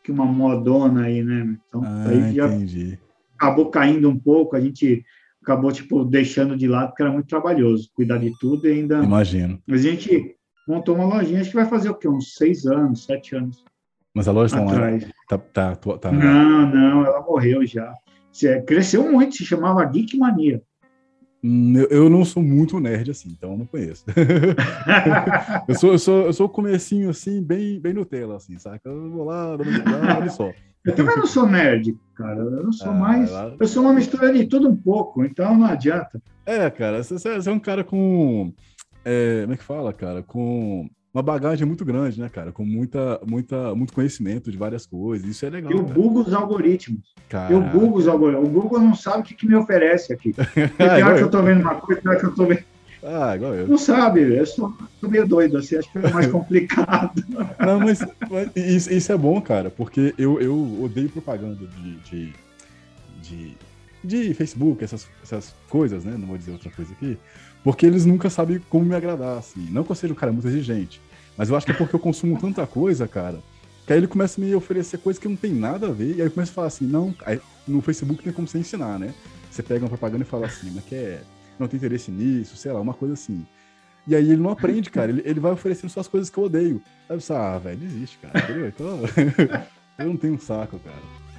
que uma modona aí, né, então ah, aí já entendi. acabou caindo um pouco, a gente acabou tipo deixando de lado porque era muito trabalhoso cuidar de tudo e ainda imagino. Mas a gente montou uma lojinha acho que vai fazer o quê? Uns seis anos sete anos. Mas a loja está lá? Tá, tá, tá, não não ela morreu já. Cresceu muito se chamava Geek Mania. Hum, eu, não sou muito nerd assim, então eu não conheço. [laughs] eu, sou, eu, sou, eu sou o comecinho assim, bem, bem Nutella, assim, saca? Eu vou lá, dou uma só. Eu também não sou nerd, cara. Eu não sou ah, mais. Eu sou uma mistura de tudo um pouco, então não adianta. É, cara, você, você é um cara com. É, como é que fala, cara? Com uma bagagem muito grande, né, cara? Com muita, muita, muito conhecimento de várias coisas. Isso é legal. Eu bugo os algoritmos. Caraca. Eu bugo os algoritmos. O Google não sabe o que, que me oferece aqui. [laughs] Tem hora que eu tô vendo uma coisa, tem hora que eu tô vendo. Ah, igual eu. Não sabe, eu sou, sou meio doido, assim, acho que é mais [laughs] complicado. Não, mas, mas isso, isso, é bom, cara, porque eu, eu odeio propaganda de, de, de, de, Facebook, essas, essas coisas, né? Não vou dizer outra coisa aqui, porque eles nunca sabem como me agradar, assim. Não que eu seja um cara muito exigente, mas eu acho que é porque eu consumo tanta coisa, cara, que aí ele começa a me oferecer coisas que não tem nada a ver, e aí eu começo a falar assim, não, no Facebook tem como você ensinar, né? Você pega uma propaganda e fala assim, mas que é não tem interesse nisso, sei lá, uma coisa assim. E aí ele não aprende, cara. Ele, ele vai oferecendo só as coisas que eu odeio. Aí você, ah, velho, desiste, cara. Entendeu? Então, [laughs] eu não tenho um saco, cara.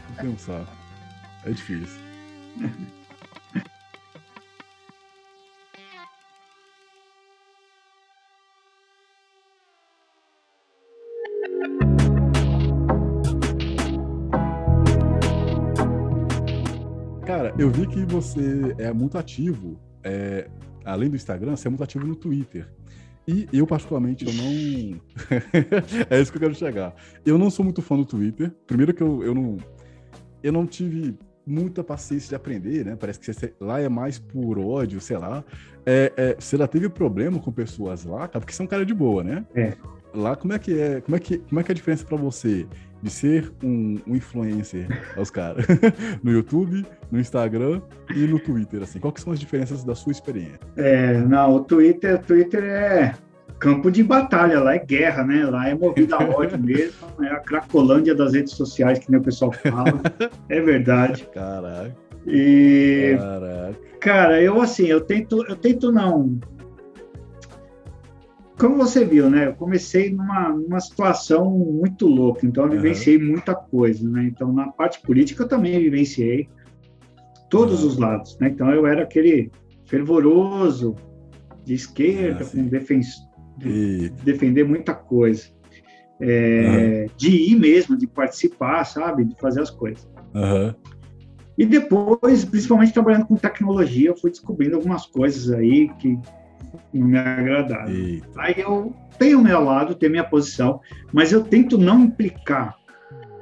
Não tenho um saco. É difícil. Cara, eu vi que você é muito ativo é, além do Instagram, você é muito ativo no Twitter. E eu, particularmente, eu não. [laughs] é isso que eu quero chegar. Eu não sou muito fã do Twitter. Primeiro que eu, eu não. Eu não tive muita paciência de aprender, né? Parece que você, lá é mais por ódio, sei lá. É, é, você já teve problema com pessoas lá, cara? Porque você é um cara de boa, né? É. Lá, como é que é? Como é que, como é, que é a diferença para você de ser um, um influencer aos caras [laughs] no YouTube, no Instagram e no Twitter, assim? Quais são as diferenças da sua experiência? É, não, o Twitter, o Twitter é campo de batalha, lá é guerra, né? Lá é movida a ódio [laughs] mesmo, é a cracolândia das redes sociais, que nem o pessoal fala. [laughs] É verdade. Caraca. E Caraca. cara, eu assim, eu tento, eu tento não como você viu, né? Eu comecei numa, numa situação muito louca, então eu vivenciei uhum. muita coisa, né? Então, na parte política eu também vivenciei todos uhum. os lados, né? Então, eu era aquele fervoroso de esquerda, ah, com defens de defender muita coisa. É, uhum. De ir mesmo, de participar, sabe? De fazer as coisas. E depois, principalmente trabalhando com tecnologia, eu fui descobrindo algumas coisas aí que não me agradaram. Eita. Aí eu tenho o meu lado, tenho minha posição, mas eu tento não implicar,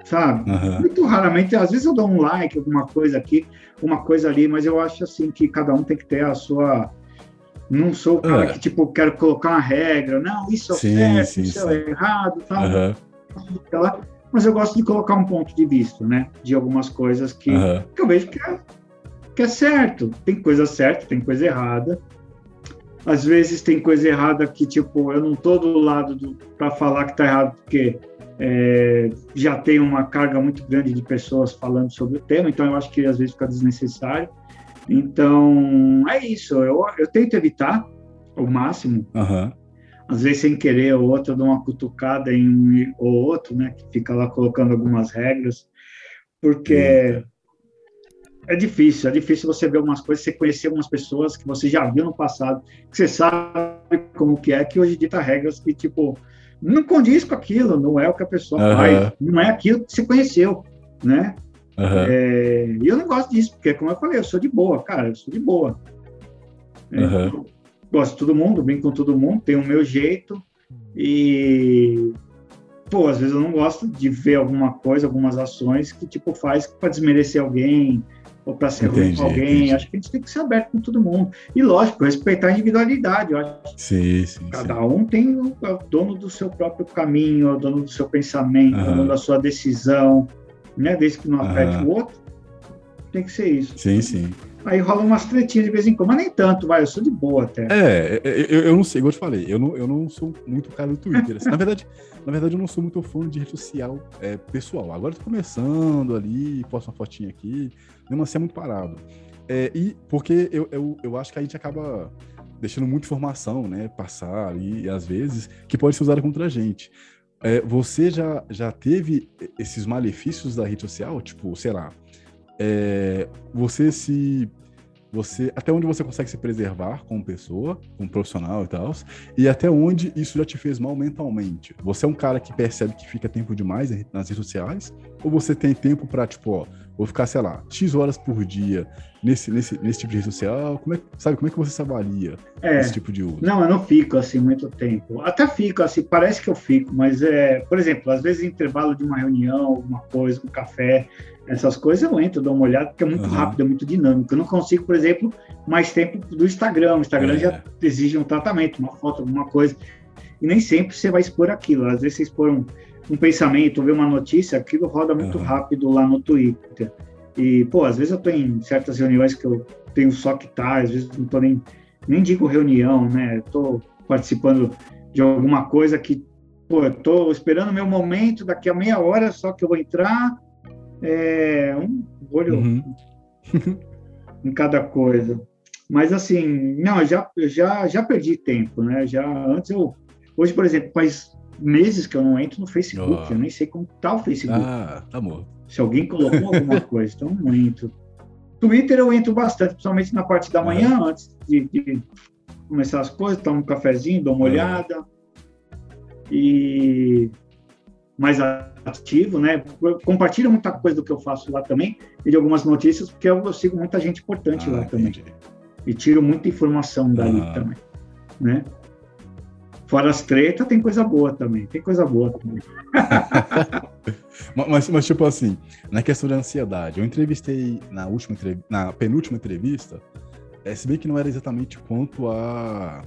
sabe? Uhum. Muito raramente, às vezes eu dou um like, alguma coisa aqui, uma coisa ali, mas eu acho assim que cada um tem que ter a sua. Não sou o cara é. que, tipo, quero colocar uma regra, não, isso é sim, certo, sim, isso é sim. é errado, tal. Uhum. Mas eu gosto de colocar um ponto de vista, né? De algumas coisas que, uhum. que eu vejo que é, que é certo. Tem coisa certa, tem coisa errada às vezes tem coisa errada que, tipo, eu não estou do lado para falar que está errado, porque é, já tem uma carga muito grande de pessoas falando sobre o tema, então eu acho que às vezes fica desnecessário. Então, é isso. Eu, eu tento evitar o máximo. Uhum. às vezes sem querer, ou outro eu dou uma cutucada em um ou outro, né, que fica lá colocando algumas regras, porque Eita. É difícil, é difícil você ver algumas coisas, você conhecer algumas pessoas que você já viu no passado, que você sabe como que é, que hoje dita regras que, tipo, não condiz com aquilo, não é o que a pessoa uhum. faz, não é aquilo que você conheceu, né? Uhum. É, e eu não gosto disso, porque, como eu falei, eu sou de boa, cara, eu sou de boa. Uhum. gosto de todo mundo, brinco com todo mundo, tenho o meu jeito e pô, às vezes eu não gosto de ver alguma coisa, algumas ações que tipo faz para desmerecer alguém ou para ser entendi, ruim com alguém. Entendi. Acho que a gente tem que ser aberto com todo mundo. E lógico, respeitar a individualidade. Eu acho sim, sim, cada sim. um tem o, é o, dono do seu próprio caminho, é o dono do seu pensamento, uhum. o dono da sua decisão, né? Desde que não afete uhum. o outro, tem que ser isso. Sim, sim. Aí rola umas tretinhas de vez em quando, mas nem tanto, vai, eu sou de boa até. É, eu, eu não sei, igual eu te falei, eu não, eu não sou muito cara do Twitter. Assim. na, verdade, na verdade, eu não sou muito fã de rede social é, pessoal. Agora eu tô começando ali, posto uma fotinha aqui, mesmo assim é muito parado. É, e porque eu, eu, eu acho que a gente acaba deixando muita informação, né, passar ali, às vezes, que pode ser usada contra a gente. É, você já, já teve esses malefícios da rede social? Tipo, sei lá, é, você se você até onde você consegue se preservar como pessoa, como profissional e tal, e até onde isso já te fez mal mentalmente. Você é um cara que percebe que fica tempo demais nas redes sociais, ou você tem tempo para tipo, ó, vou ficar, sei lá, X horas por dia nesse, nesse, nesse tipo de rede social? Como é, sabe, como é que você se avalia é, esse tipo de uso? Não, eu não fico assim muito tempo. Até fico, assim, parece que eu fico, mas é, por exemplo, às vezes em intervalo de uma reunião, alguma coisa, um café, essas coisas eu entro, dou uma olhada, porque é muito uhum. rápido, é muito dinâmico. Eu não consigo, por exemplo, mais tempo do Instagram. O Instagram é. já exige um tratamento, uma foto, alguma coisa. E nem sempre você vai expor aquilo. Às vezes você expor um, um pensamento, ver uma notícia, aquilo roda muito uhum. rápido lá no Twitter. E, pô, às vezes eu estou em certas reuniões que eu tenho só que tá, às vezes não estou nem, nem digo reunião, né? Estou participando de alguma coisa que, pô, estou esperando o meu momento, daqui a meia hora só que eu vou entrar, é, um olho uhum. [laughs] em cada coisa. Mas assim, não, eu já, eu já, já perdi tempo, né? Já antes eu. Hoje, por exemplo, faz meses que eu não entro no Facebook, oh. eu nem sei como tá o Facebook. Ah, tá morto. Se alguém colocou alguma [laughs] coisa, então não entro. Twitter eu entro bastante, principalmente na parte da manhã, antes de, de, começar as coisas, tomo um cafezinho, dou uma olhada. E mais ativo, né? Compartilha muita coisa do que eu faço lá também e de algumas notícias, porque eu, eu sigo muita gente importante ah, lá entendi. também. E tiro muita informação dali também, né? Fora as tretas, tem coisa boa também. Tem coisa boa também. [laughs] mas, mas, tipo assim, na questão da ansiedade, eu entrevistei na última na penúltima entrevista, é, se bem que não era exatamente quanto a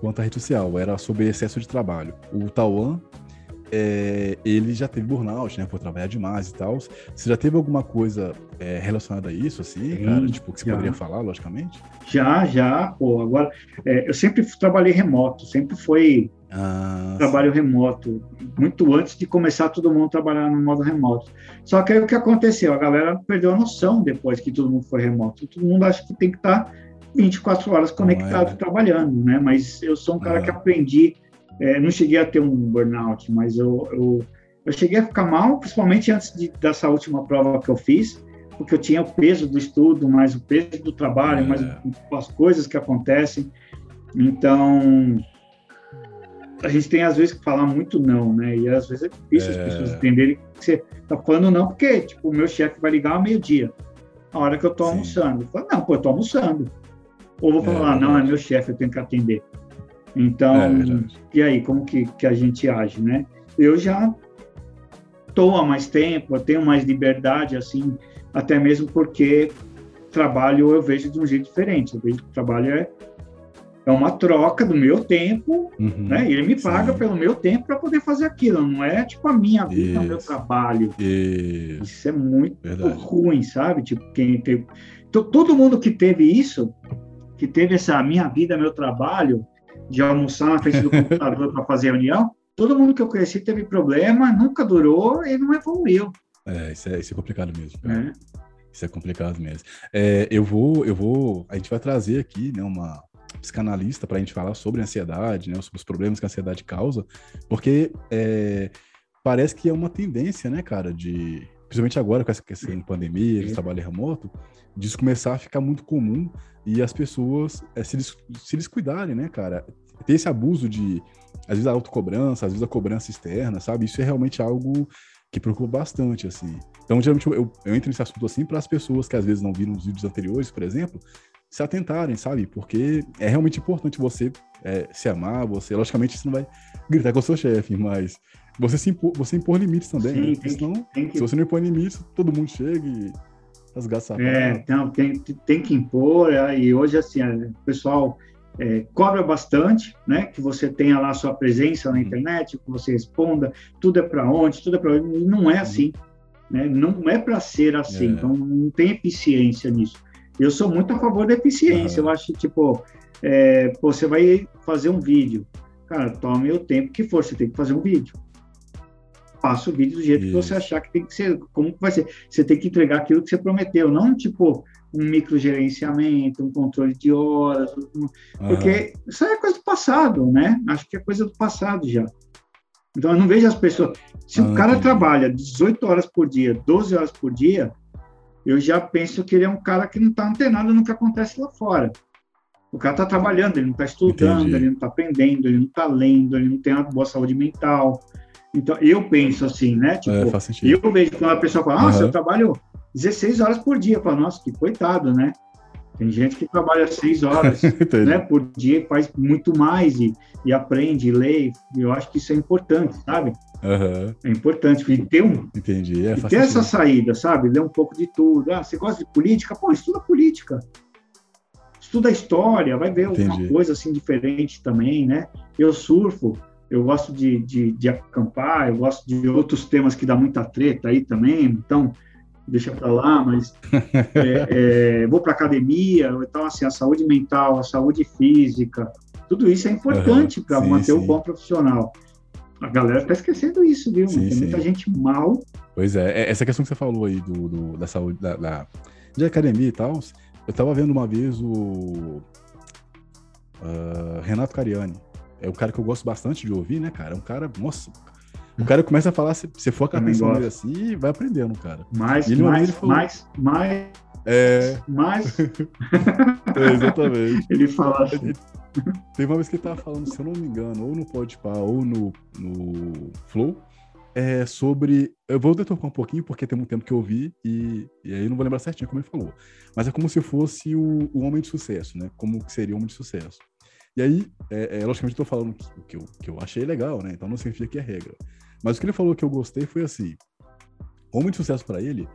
quanto à rede social, era sobre excesso de trabalho. O Tauan é, ele já teve burnout, né? Por trabalhar demais e tal. Você já teve alguma coisa é, relacionada a isso, assim, Sim, cara? Tipo, que você já. poderia falar, logicamente? Já, já. Pô, agora, é, eu sempre trabalhei remoto, sempre foi ah, trabalho sim. remoto, muito antes de começar todo mundo a trabalhar no modo remoto. Só que aí o que aconteceu? A galera perdeu a noção depois que todo mundo foi remoto. Todo mundo acha que tem que estar 24 horas conectado, é. trabalhando, né? Mas eu sou um cara que aprendi é, não cheguei a ter um burnout, mas eu, eu, eu cheguei a ficar mal, principalmente antes de, dessa última prova que eu fiz, porque eu tinha o peso do estudo, mais o peso do trabalho, é. mais as coisas que acontecem. Então, a gente tem às vezes que falar muito não, né? E às vezes é difícil é. as pessoas entenderem que você tá falando não, porque tipo, o meu chefe vai ligar ao meio-dia, a hora que eu tô Sim. almoçando. Eu falo, não, pô, eu tô almoçando. Ou vou falar, é, não, é meu chefe, eu tenho que atender. Então, é e aí, como que, que a gente age, né? Eu já estou há mais tempo, eu tenho mais liberdade, assim, até mesmo porque trabalho eu vejo de um jeito diferente. Eu vejo que trabalho é, é uma troca do meu tempo, uhum, né? E ele me paga sim. pelo meu tempo para poder fazer aquilo. Não é tipo a minha vida, Isso. o meu trabalho. Isso, isso é muito Verdade. ruim, sabe? Tipo, quem teve... Todo mundo que teve isso, que teve essa minha vida, meu trabalho, de almoçar na frente do computador para fazer reunião, todo mundo que eu conheci teve problema, nunca durou e não evoluiu. É, isso é, isso é complicado mesmo. É. Isso é complicado mesmo. É, eu vou, eu vou, a gente vai trazer aqui, né, uma, psicanalista para a gente falar sobre a ansiedade, né, sobre os problemas que a ansiedade causa, porque é, parece que é uma tendência, né, cara, de principalmente agora com essa questão de pandemia, de trabalho remoto, disso começar a ficar muito comum e as pessoas é, se, se descuidarem, né, cara? Ter esse abuso de, às vezes, a autocobrança, às vezes a cobrança externa, sabe? Isso é realmente algo que preocupa bastante, assim. Então, geralmente, eu, eu entro nesse assunto assim para as pessoas que às vezes não viram os vídeos anteriores, por exemplo, se atentarem, sabe? Porque é realmente importante você é, se amar, você, logicamente, você não vai gritar com o seu chefe, mas você, se impor, você impor limites também, Sim, né? Porque senão, que... se você não impor limites, todo mundo chega e rasgar É, então, tem, tem que impor, é, e hoje, assim, o pessoal é, cobra bastante, né? Que você tenha lá sua presença na uhum. internet, que você responda, tudo é para onde, tudo é para onde, não é uhum. assim, né? Não é para ser assim, é. então não tem eficiência nisso. Eu sou muito a favor da eficiência. Uhum. Eu acho, tipo, é, você vai fazer um vídeo. Cara, tome o tempo que for, você tem que fazer um vídeo. Faça o vídeo do jeito Isso. que você achar que tem que ser. Como que vai ser? Você tem que entregar aquilo que você prometeu, não tipo um microgerenciamento, um controle de horas, porque uhum. isso é coisa do passado, né? Acho que é coisa do passado já. Então eu não vejo as pessoas. Se o cara trabalha 18 horas por dia, 12 horas por dia, eu já penso que ele é um cara que não está antenado no que acontece lá fora. O cara está trabalhando, ele não está estudando, Entendi. ele não está aprendendo, ele não está lendo, ele não tem uma boa saúde mental. Então, eu penso assim, né? Tipo, é, eu vejo quando a pessoa fala, nossa, uhum. eu trabalho 16 horas por dia. Falo, nossa, que coitado, né? Tem gente que trabalha seis horas [laughs] né, por dia, faz muito mais e, e aprende, e lê. E eu acho que isso é importante, sabe? Uhum. É importante ter um. Entendi. É, ter essa saída, sabe? Ler um pouco de tudo. Ah, você gosta de política? Pô, estuda política. Estuda história, vai ver Entendi. alguma coisa assim diferente também, né? Eu surfo, eu gosto de, de, de acampar, eu gosto de outros temas que dá muita treta aí também. Então, deixa para lá, mas [laughs] é, é, vou para academia, então assim a saúde mental, a saúde física, tudo isso é importante uhum, para manter sim. o bom profissional. A galera está esquecendo isso, viu? Sim, Tem sim. muita gente mal. Pois é, é, essa questão que você falou aí do, do da saúde, da, da, de academia e tal, eu estava vendo uma vez o uh, Renato Cariani. É um cara que eu gosto bastante de ouvir, né, cara? É um cara, nossa, o cara começa a falar, se, for com a atenção dele assim, vai aprendendo, cara. Mais, ele, mais, falou, mais, mais, é... mais. [laughs] é, exatamente. ele fala assim. Tem uma vez que ele tava falando, se eu não me engano, ou no Podpah ou no, no Flow, é sobre. Eu vou deturpar um pouquinho, porque tem muito tempo que eu ouvi, e, e aí não vou lembrar certinho como ele falou. Mas é como se fosse o, o homem de sucesso, né? Como que seria o homem de sucesso. E aí, é, é, logicamente, eu tô falando o que, eu, que eu achei legal, né? Então não significa que é regra. Mas o que ele falou que eu gostei foi assim: homem de sucesso para ele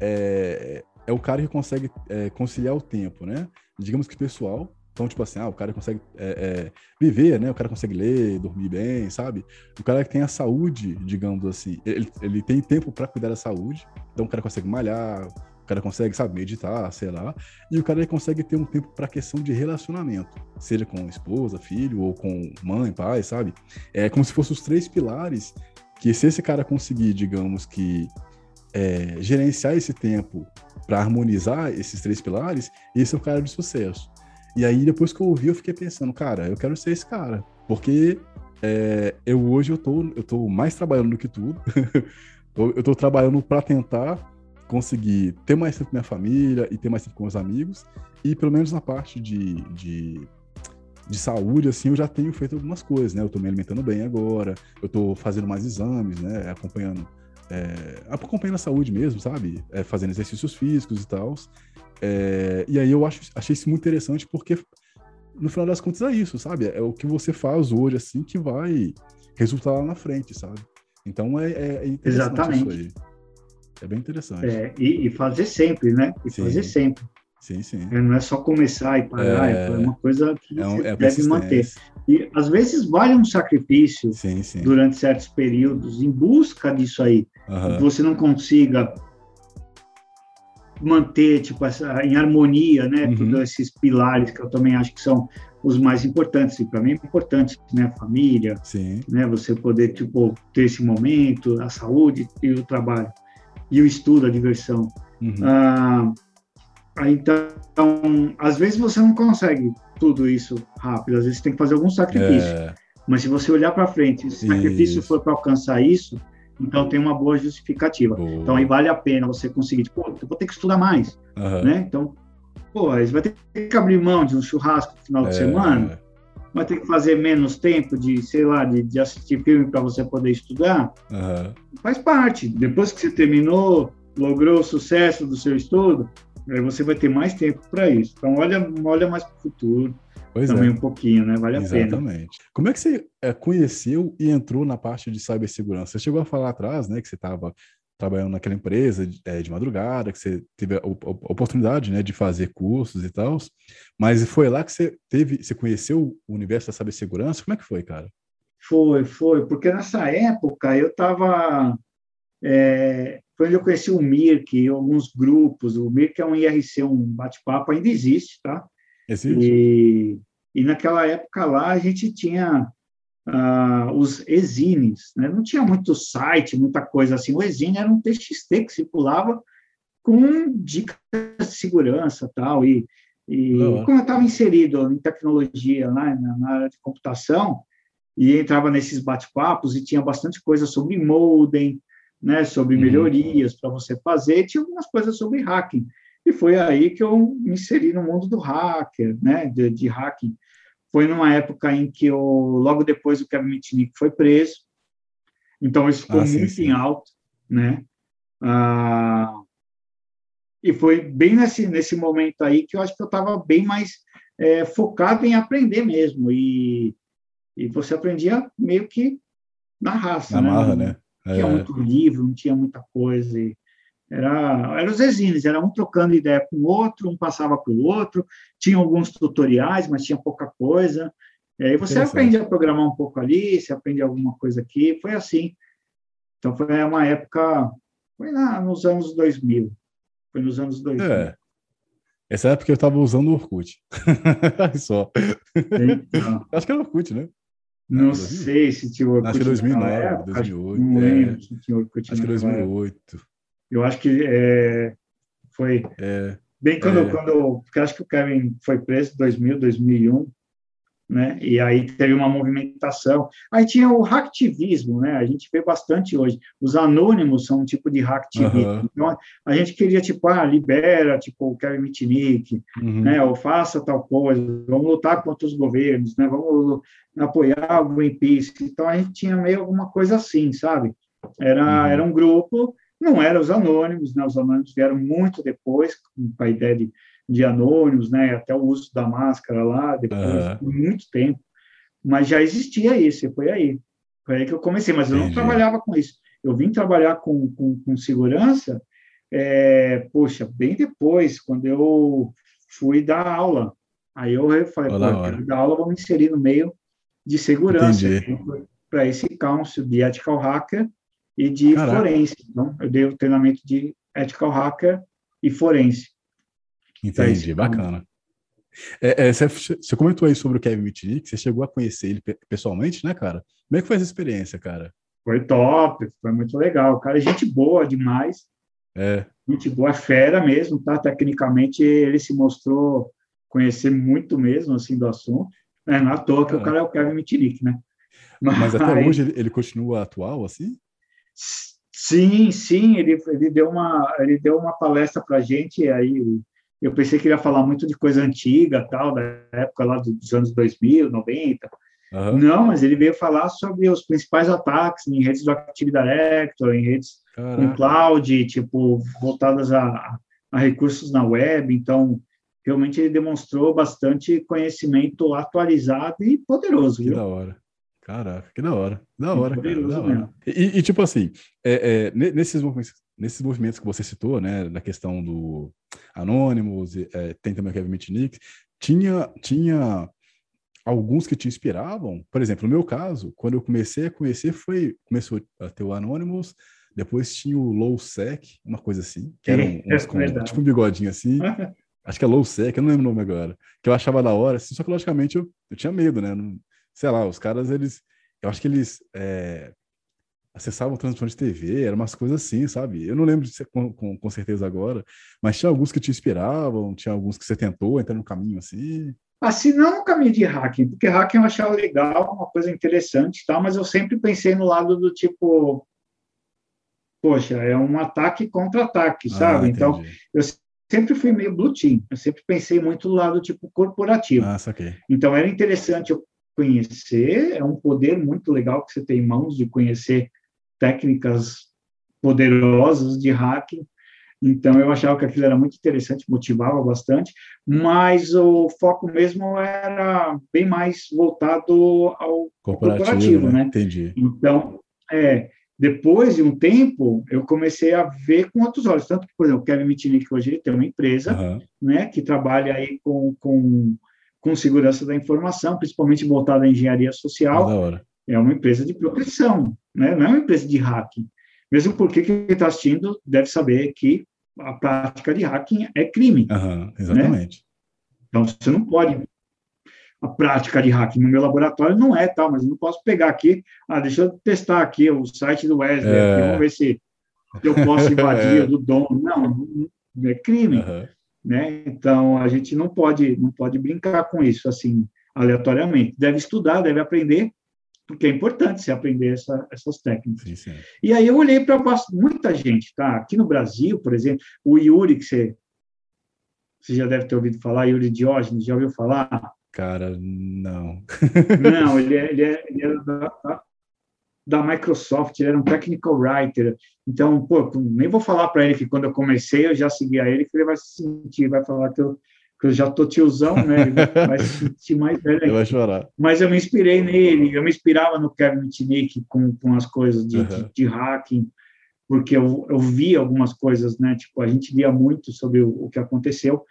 é, é o cara que consegue é, conciliar o tempo, né? Digamos que pessoal. Então, tipo assim, ah, o cara consegue é, é, viver, né? O cara consegue ler, dormir bem, sabe? O cara que tem a saúde, digamos assim, ele, ele tem tempo para cuidar da saúde. Então, o cara consegue malhar, o cara consegue, sabe, meditar, sei lá. E o cara consegue ter um tempo para questão de relacionamento, seja com esposa, filho, ou com mãe, pai, sabe? É como se fossem os três pilares que se esse cara conseguir, digamos que, é, gerenciar esse tempo para harmonizar esses três pilares, esse é o cara de sucesso. E aí, depois que eu ouvi, eu fiquei pensando, cara, eu quero ser esse cara. Porque é, eu hoje eu tô, eu tô mais trabalhando do que tudo. [laughs] eu tô trabalhando para tentar conseguir ter mais tempo com minha família e ter mais tempo com meus amigos. E pelo menos na parte de, de de saúde, assim, eu já tenho feito algumas coisas, né? Eu tô me alimentando bem agora, eu tô fazendo mais exames, né? Acompanhando, é, acompanhando a saúde mesmo, sabe? É, fazendo exercícios físicos e tal. É, e aí eu acho, achei isso muito interessante porque, no final das contas, é isso, sabe? É o que você faz hoje, assim, que vai resultar lá na frente, sabe? Então é, é, é interessante Exatamente. isso aí. É bem interessante. É, e, e, fazer sempre, né? E Sim. fazer sempre. Sim, sim. É, não é só começar e parar, é, é uma coisa que é, um, é deve manter. E às vezes vale um sacrifício sim, sim. durante certos períodos em busca disso aí. Uhum. Você não consiga manter tipo essa, em harmonia, né, uhum. todos esses pilares que eu também acho que são os mais importantes. E para mim é importante, né, a família, sim. né, você poder tipo ter esse momento, a saúde e o trabalho e o estudo, a diversão. Uhum. Ah, então, às vezes você não consegue tudo isso rápido. Às vezes tem que fazer algum sacrifício. É... Mas se você olhar para frente, se o sacrifício for para alcançar isso, então tem uma boa justificativa. Boa. Então aí vale a pena você conseguir, tipo, eu vou ter que estudar mais, uhum. né? Então, pô, você vai ter que abrir mão de um churrasco no final é... de semana, vai ter que fazer menos tempo de, sei lá, de, de assistir filme para você poder estudar. Uhum. Faz parte. Depois que você terminou, logrou o sucesso do seu estudo, aí você vai ter mais tempo para isso. Então olha, olha mais para o futuro. Pois também é. um pouquinho, né? Vale a Exatamente. pena. Exatamente. Como é que você é, conheceu e entrou na parte de cibersegurança? Você chegou a falar atrás, né, que você estava trabalhando naquela empresa de, é, de, madrugada, que você teve a, oportunidade, né, de fazer cursos e tal, mas foi lá que você teve, você conheceu o universo da cibersegurança? Como é que foi, cara? Foi, foi, porque nessa época eu estava é, foi onde eu conheci o Mirk, alguns grupos. O Mirk é um IRC, um bate-papo, ainda existe, tá? Existe. E, e naquela época lá a gente tinha uh, os exines, né? não tinha muito site, muita coisa assim. O exine era um TXT que circulava com dicas de segurança tal, e, e como eu estava inserido em tecnologia lá na, na, área de computação, e entrava nesses bate-papos e tinha bastante coisa sobre modem, né, sobre uhum. melhorias para você fazer, tinha algumas coisas sobre hacking. E foi aí que eu me inseri no mundo do hacker, né, de, de hacking. Foi numa época em que eu, logo depois o Kevin Mitnick foi preso, então isso ficou ah, sim, muito sim. em alto, né? Ah, e foi bem nesse, nesse momento aí que eu acho que eu estava bem mais é, focado em aprender mesmo, e, e você aprendia meio que na raça, na né? marra, né? Tinha é. muito livro, não tinha muita coisa, e, era, eram os exines, era um trocando ideia com o outro, um passava para o outro, tinha alguns tutoriais, mas tinha pouca coisa. E aí você aprende a programar um pouco ali, você aprende alguma coisa aqui, foi assim. Então foi uma época, foi lá nos anos 2000, foi nos anos 2000. É. Essa época eu estava usando o Orkut. [laughs] Só. Então, Acho que era o Orkut, né? Não sei se tinha Orkut. Acho que 2009, época, 2008. Não lembro é. se tinha Orkut. Acho que 2008. Época. Eu acho que é, foi é, bem quando, é. quando porque acho que o Kevin foi preso em 2000, 2001, né? E aí teve uma movimentação. Aí tinha o hacktivismo, né? A gente vê bastante hoje. Os anônimos são um tipo de hacktivismo. Uhum. Então a gente queria tipo, ah, libera, tipo o Kevin Mitnick, uhum. né? Ou faça tal coisa. Vamos lutar contra os governos, né? Vamos apoiar o Greenpeace. Então a gente tinha meio alguma coisa assim, sabe? Era uhum. era um grupo não eram os anônimos, né? Os anônimos vieram muito depois, com a ideia de, de anônimos, né? Até o uso da máscara lá, depois de muito tempo. Mas já existia isso, e foi aí. Foi aí que eu comecei, mas eu não trabalhava com isso. Eu vim trabalhar com, com, com segurança, é, poxa, bem depois, quando eu fui dar aula. Aí eu falei, pô, eu quero dar aula, vou me inserir no meio de segurança. Para esse council de ethical hacker, e de Caraca. forense. Então, eu dei o treinamento de ethical hacker e forense. Entendi, bacana. É, é, você, você, comentou aí sobre o Kevin Mitnick, você chegou a conhecer ele pessoalmente, né, cara? Como é que foi essa experiência, cara? Foi top, foi muito legal. Cara, gente boa demais. É. Gente boa, fera mesmo, tá? Tecnicamente, ele se mostrou conhecer muito mesmo, assim, do assunto. É, não à toa que o cara é o Kevin Mitnick, né? Mas, Mas até hoje ele, ele continua atual, assim? Sim, sim, ele, ele, deu, uma, ele deu uma palestra para gente, aí eu pensei que ele ia falar muito de coisa antiga, tal, da época lá dos anos 2000, 90. Uhum. Não, mas ele veio falar sobre os principais ataques em redes do Active Directory, em redes com cloud, tipo, voltadas a, a recursos na web. Então, realmente ele demonstrou bastante conhecimento atualizado e poderoso. Que viu? da hora. Caraca, que da hora. Da hora, cara, da hora. E, e, tipo assim, é, é, nesses, movimentos, nesses movimentos que você citou, né, da questão do Anonymous, é, tem também o Kevin Mitnick, tinha, tinha alguns que te inspiravam. Por exemplo, no meu caso, quando eu comecei a conhecer, foi começou a ter o Anonymous, depois tinha o Low Sec, uma coisa assim, que era um, [laughs] uns, com, tipo um bigodinho assim. [laughs] Acho que é Low Sec, eu não lembro o nome agora. Que eu achava da hora, assim, só que logicamente eu, eu tinha medo, né? Não, sei lá, os caras, eles. Eu acho que eles é, acessavam transmissão de TV, eram umas coisas assim, sabe? Eu não lembro de com, com, com, certeza agora, mas tinha alguns que te inspiravam, tinha alguns que você tentou entrar no caminho assim. Assim, não no caminho de hacking, porque hacking eu achava legal, uma coisa interessante tal, mas eu sempre pensei no lado do tipo, poxa, é um ataque contra ataque, ah, sabe? então, eu sempre fui meio blue team, eu sempre pensei muito no lado tipo corporativo. Ah, saquei. Então, era interessante eu conhecer, é um poder muito legal que você tem em mãos de conhecer técnicas poderosas de hacking, então, eu achava que aquilo era muito interessante, motivava bastante, mas o foco mesmo era bem mais voltado ao corporativo, corporativo né? Entendi. Então, é, depois de um tempo, eu comecei a ver com outros olhos. Tanto que, por exemplo, o Kevin Mitnick hoje ele tem uma empresa uhum. né, que trabalha aí com, com, com segurança da informação, principalmente voltada à engenharia social. É uma empresa de proteção, né? não é uma empresa de hacking. Mesmo porque quem está assistindo deve saber que a prática de hacking é crime. Uhum, exatamente. Né? Então, você não pode. A prática de hacking no meu laboratório não é tal, mas eu não posso pegar aqui. Ah, deixa eu testar aqui o site do Wesley, é... aqui, vamos ver se eu posso invadir [laughs] é... do dono. Não, é crime. Uhum. Né? Então, a gente não pode, não pode brincar com isso assim, aleatoriamente. Deve estudar, deve aprender, porque é importante você aprender essa, essas técnicas. Sim, sim. E aí eu olhei para muita gente, tá? Aqui no Brasil, por exemplo, o Yuri, que você, você já deve ter ouvido falar, Yuri Diógenes, já ouviu falar? Cara, não. não, [laughs] ele, é, ele, é, ele era da, da, Microsoft, ele era um technical writer. Então, pô, nem vou falar para ele que quando eu comecei eu já seguia ele, que ele vai se sentir, vai falar que eu eu já tô tiozão, né? Ele vai se [laughs] sentir mais velho. Ele vai chorar. Mas eu me inspirei nele, eu me inspirava no Kevin Mitnick com, com as coisas de, uhum. de, de, hacking, porque eu, eu vi algumas coisas, né? Tipo, a gente via muito sobre o, o que aconteceu.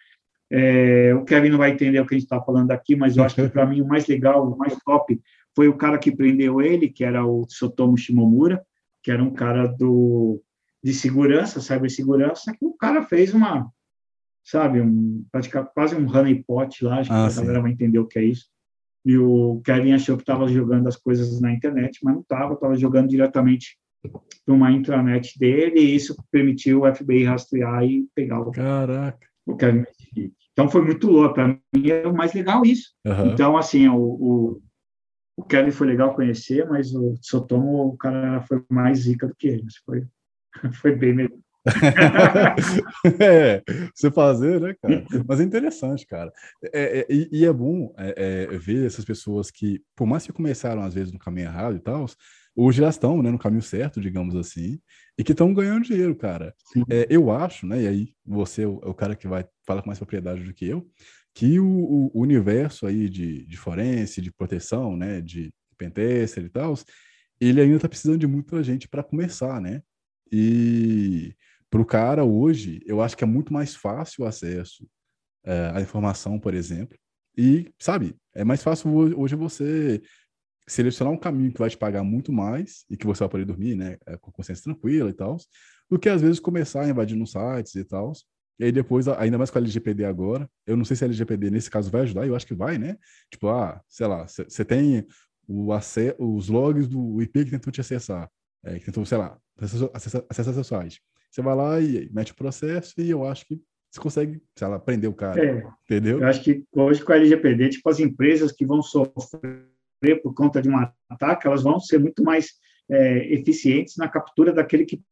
É, o Kevin não vai entender o que a gente está falando aqui, mas eu acho que para [laughs] mim o mais legal, o mais top, foi o cara que prendeu ele, que era o Sotomo Shimomura, que era um cara do, de segurança, cibersegurança, que o cara fez uma sabe, um, praticar quase um honeypot lá, acho ah, que a galera vai entender o que é isso. E o Kevin achou que estava jogando as coisas na internet, mas não estava, estava jogando diretamente para uma intranet dele, e isso permitiu o FBI rastrear e pegar o, Caraca. o Kevin Então foi muito louco, para mim é o mais legal isso. Uhum. Então, assim, o, o, o, Kevin foi legal conhecer, mas o Sotomo, o cara foi mais rica do que ele, foi, [laughs] foi bem melhor. [laughs] é, você fazer, né, cara? Mas é interessante, cara. É, é, e, e, é bom é, é, ver essas pessoas que, por mais que começaram às vezes no caminho errado e tal, hoje já estão né, no caminho certo, digamos assim, e que estão ganhando dinheiro, cara. É, eu acho, né, e aí você é o, o, cara que vai falar com mais propriedade do que eu, que o, o universo aí de, de forense, de proteção, né, de pentester e tal, ele ainda está precisando de muita gente para começar, né? E para o cara hoje, eu acho que é muito mais fácil o acesso é, à informação, por exemplo. E, sabe, é mais fácil hoje você selecionar um caminho que vai te pagar muito mais e que você vai poder dormir, né, é, com consciência tranquila e tal, do que às vezes começar a invadir nos sites e tal. E aí depois, ainda mais com a LGPD agora, eu não sei se a LGPD nesse caso vai ajudar, eu acho que vai, né? Tipo, ah, sei lá, você tem o os logs do IP que tentou te acessar, é, que tentou, sei lá, acessar acesso, acesso, site. Você vai lá e mete o processo e eu acho que você consegue, sei lá, prender o cara. É, entendeu? Eu acho que hoje com a LGPD, tipo, as empresas que vão sofrer por conta de um ataque, elas vão ser muito mais é, eficientes na captura daquele que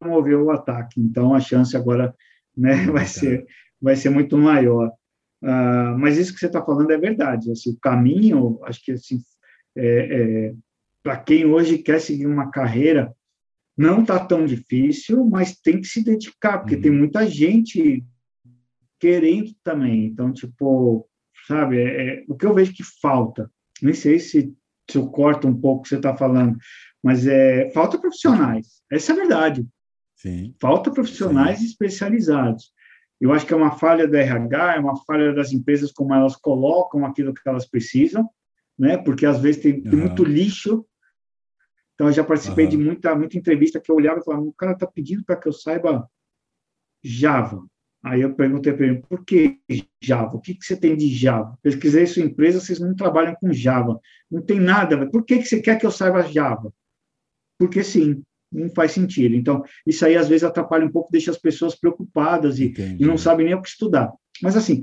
promoveu o ataque. Então, a chance agora né, vai, ser, vai ser muito maior. Uh, mas isso que você está falando é verdade. Assim, o caminho, acho que assim, é, é, para quem hoje quer seguir uma carreira não está tão difícil, mas tem que se dedicar, porque uhum. tem muita gente querendo também. Então, tipo, sabe, é, é, o que eu vejo que falta, nem sei se, se eu corto um pouco o que você está falando, mas é falta profissionais. Essa é a verdade. Sim. Falta profissionais Sim. especializados. Eu acho que é uma falha da RH, é uma falha das empresas como elas colocam aquilo que elas precisam, né? Porque às vezes tem, tem muito lixo então, eu já participei uhum. de muita, muita entrevista que eu olhava e falava, o cara está pedindo para que eu saiba Java. Aí eu perguntei para ele, por que Java? O que, que você tem de Java? Pesquisei sua empresa, vocês não trabalham com Java. Não tem nada. Por que, que você quer que eu saiba Java? Porque sim, não faz sentido. Então, isso aí às vezes atrapalha um pouco, deixa as pessoas preocupadas e, e não sabem nem o que estudar. Mas assim,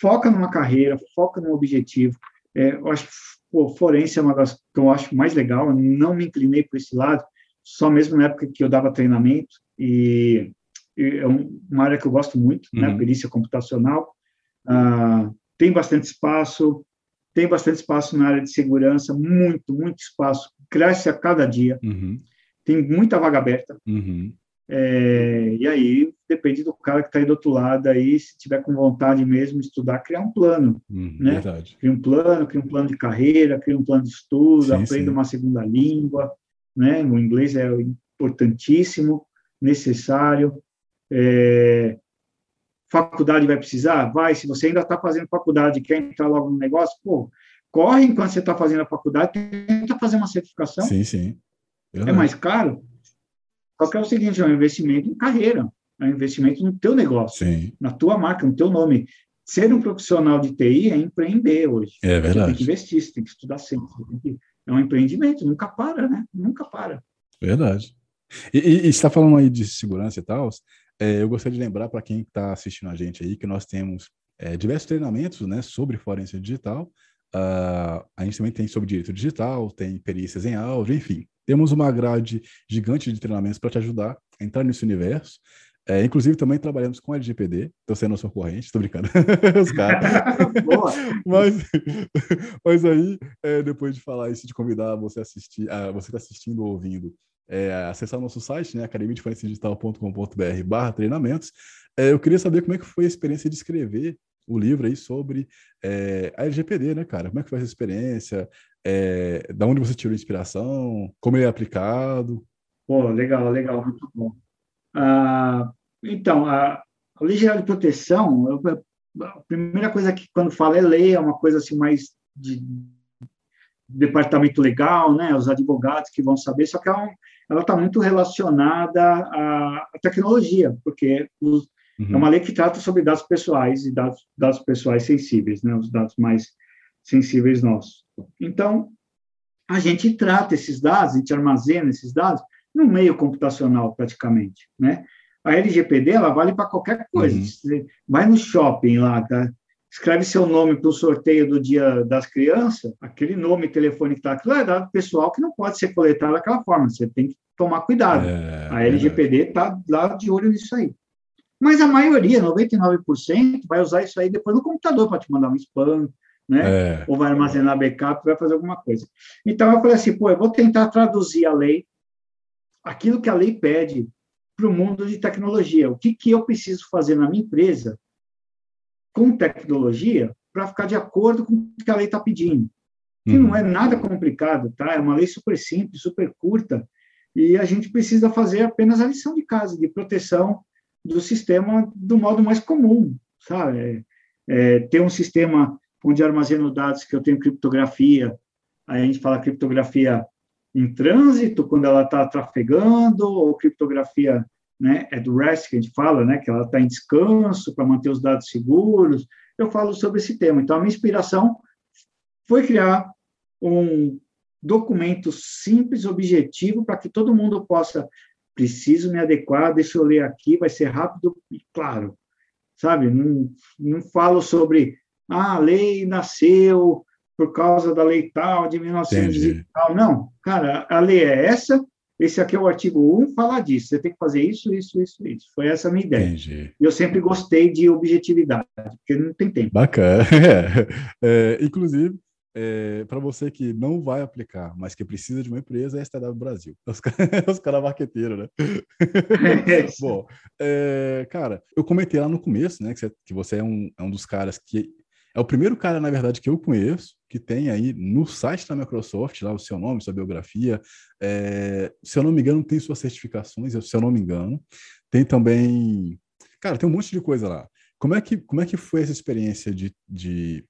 foca numa carreira, foca num objetivo. É, eu acho que pô, forense é uma das que eu acho mais legal, eu não me inclinei por esse lado, só mesmo na época que eu dava treinamento, e, e é uma área que eu gosto muito, né, uhum. né, perícia computacional, ah, tem bastante espaço, tem bastante espaço na área de segurança, muito, muito espaço, cresce a cada dia, uhum. tem muita vaga aberta, uhum. É, e aí depende do cara que está aí do outro lado, aí se tiver com vontade mesmo de estudar, criar um plano, hum, né? Verdade. Cria um plano, cria um plano de carreira, cria um plano de estudo, sim, aprenda sim. uma segunda língua, né? O inglês é importantíssimo, necessário. É, faculdade vai precisar? Vai. Se você ainda está fazendo faculdade quer entrar logo no negócio, pô, corre enquanto você está fazendo a faculdade, tenta fazer uma certificação. Sim, sim. É mais caro? Só que é o seguinte, é um investimento em carreira, é um investimento no teu negócio, Sim. na tua marca, no teu nome. Ser um profissional de TI é empreender hoje. É verdade. Você tem que investir, você tem que estudar sempre. Que... É um empreendimento, nunca para, né? Nunca para. Verdade. E, e, e você está falando aí de segurança e tal, é, eu gostaria de lembrar para quem está assistindo a gente aí que nós temos é, diversos treinamentos né, sobre forense digital. Uh, a gente também tem sobre direito digital, tem perícias em áudio, enfim. Temos uma grade gigante de treinamentos para te ajudar a entrar nesse universo. É, inclusive, também trabalhamos com LGPD, estou sendo nosso concorrente, estou brincando. [laughs] Os caras. [laughs] mas, [laughs] mas aí, é, depois de falar isso, de convidar você a assistir, a, você está assistindo ou ouvindo, é, acessar o nosso site, né, academiadigital.com.br barra treinamentos. É, eu queria saber como é que foi a experiência de escrever o livro aí sobre é, a LGPD, né, cara? Como é que foi essa experiência? É, da onde você tirou inspiração? Como ele é aplicado? Pô, legal, legal, muito bom. Ah, então, a, a Lei Geral de Proteção, eu, a primeira coisa que quando fala é lei, é uma coisa assim mais de departamento legal, né, os advogados que vão saber, só que ela está muito relacionada à, à, tecnologia, porque os, uhum. é uma lei que trata sobre dados pessoais e dados, dados pessoais sensíveis, né, os dados mais sensíveis nossos. Então, a gente trata esses dados, a gente armazena esses dados no meio computacional, praticamente, né? A LGPD, ela vale para qualquer coisa. Uhum. Você vai no shopping lá, tá? escreve seu nome para o sorteio do dia das crianças, aquele nome, telefone que está aqui, é dado pessoal que não pode ser coletado daquela forma, você tem que tomar cuidado. É, a LGPD está lá de olho nisso aí. Mas a maioria, 99%, vai usar isso aí depois no computador para te mandar um spam, né? É. Ou vai armazenar backup, vai fazer alguma coisa. Então eu falei assim, pô, eu vou tentar traduzir a lei, aquilo que a lei pede para o mundo de tecnologia. O que, que eu preciso fazer na minha empresa com tecnologia para ficar de acordo com o que a lei está pedindo. Que uhum. não é nada complicado, tá? É uma lei super simples, super curta, e a gente precisa fazer apenas a lição de casa, de proteção do sistema do modo mais comum, sabe? É, é, ter um sistema onde armazeno dados que eu tenho criptografia, a gente fala criptografia em trânsito, quando ela está trafegando, ou criptografia né, é do REST que a gente fala, né, que ela está em descanso para manter os dados seguros. Eu falo sobre esse tema. Então, a minha inspiração foi criar um documento simples, objetivo, para que todo mundo possa, preciso me adequar, deixa eu ler aqui, vai ser rápido e claro, sabe? Não, não falo sobre, ah, a lei nasceu por causa da lei tal, de 1900 e tal. Não, cara, a lei é essa, esse aqui é o artigo 1, fala disso, você tem que fazer isso, isso, isso, isso. Foi essa a minha ideia. Entendi. Eu sempre gostei de objetividade, porque não tem tempo. Bacana. [laughs] É, é, inclusive, é, para você que não vai aplicar, mas que precisa de uma empresa, é a STW Brasil. [laughs] Os caras cara marqueteiros, né? É [laughs] Bom, é, cara, eu comentei lá no começo, né, que você, que você é, um, é um dos caras que é o primeiro cara, na verdade, que eu conheço que tem aí no site da Microsoft lá o seu nome, sua biografia. É, se eu não me engano, tem suas certificações, se eu não me engano. Tem também. Cara, tem um monte de coisa lá. Como é que, como é que foi essa experiência de, de,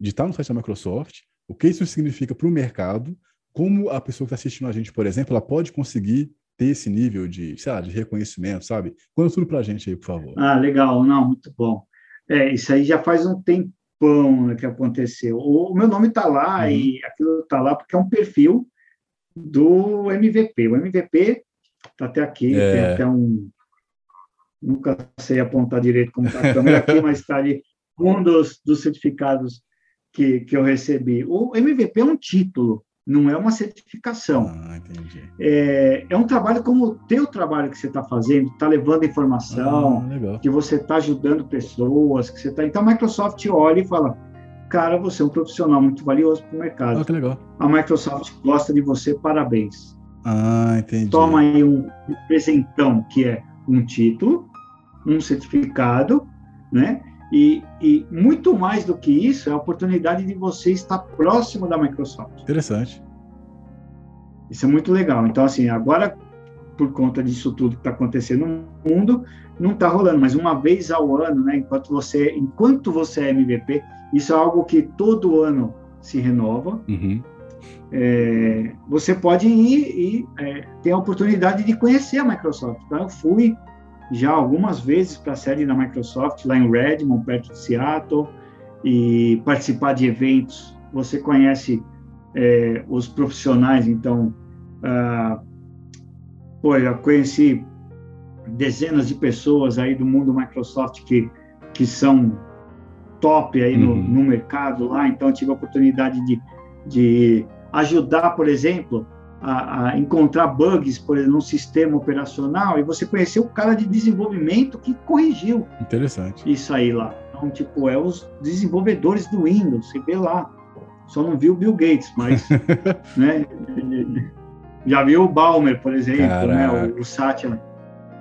de estar no site da Microsoft? O que isso significa para o mercado? Como a pessoa que está assistindo a gente, por exemplo, ela pode conseguir ter esse nível de, sei lá, de reconhecimento, sabe? Conta tudo para a gente aí, por favor. Ah, legal. Não, muito bom. É, isso aí já faz um tempo tempão que aconteceu. O, meu nome está lá uhum. e aquilo está lá porque é um perfil do MVP. O MVP está até aqui, é. tem até um. Nunca sei apontar direito como está a câmera aqui, [laughs] mas está ali. um dos, dos certificados que, que eu recebi. O MVP é um título, não é uma certificação. Ah, entendi. É, é um trabalho como o teu trabalho que você está fazendo, está levando informação, ah, que você está ajudando pessoas, que você está. Então a Microsoft olha e fala, cara, você é um profissional muito valioso para o mercado. Ah, que legal. A Microsoft gosta de você, parabéns. Ah, entendi. Toma aí um presentão que é um título, um certificado, né? E, e, muito mais do que isso, é a oportunidade de você estar próximo da Microsoft. Interessante. Isso é muito legal. Então, assim, agora, por conta disso tudo que está acontecendo no mundo, não está rolando, mas uma vez ao ano, né, enquanto você, enquanto você é MVP, isso é algo que todo ano se renova. Uhum. É, você pode ir e é, ter a oportunidade de conhecer a Microsoft. Então, eu fui já algumas vezes para a sede da Microsoft, lá em Redmond, perto de Seattle, e participar de eventos. Você conhece é, os profissionais, então, ah, pô, eu conheci dezenas de pessoas aí do mundo Microsoft que, que são top aí no, uhum. no mercado lá, então tive a oportunidade de, de ajudar, por exemplo, a, a, encontrar bugs, por exemplo, num sistema operacional e você conhecer o cara de desenvolvimento que corrigiu. Interessante. Isso aí lá. Então, tipo, é os desenvolvedores do Windows, você vê lá. Só não viu o Bill Gates, mas, [laughs] né? Já viu o Balmer, por exemplo, né? O, o Satya.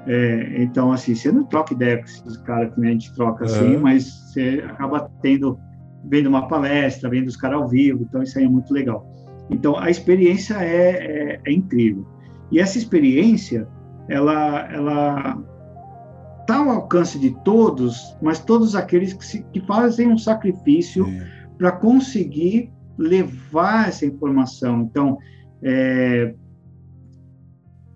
É, então, assim, você não troca ideia com esses caras que a gente troca assim, uhum. mas você acaba tendo, vendo uma palestra, vendo os caras ao vivo, então isso aí é muito legal. Então, a experiência é, é, é incrível. E essa experiência, ela, ela está ao alcance de todos, mas todos aqueles que, se, que fazem um sacrifício para conseguir levar essa informação. Então, é,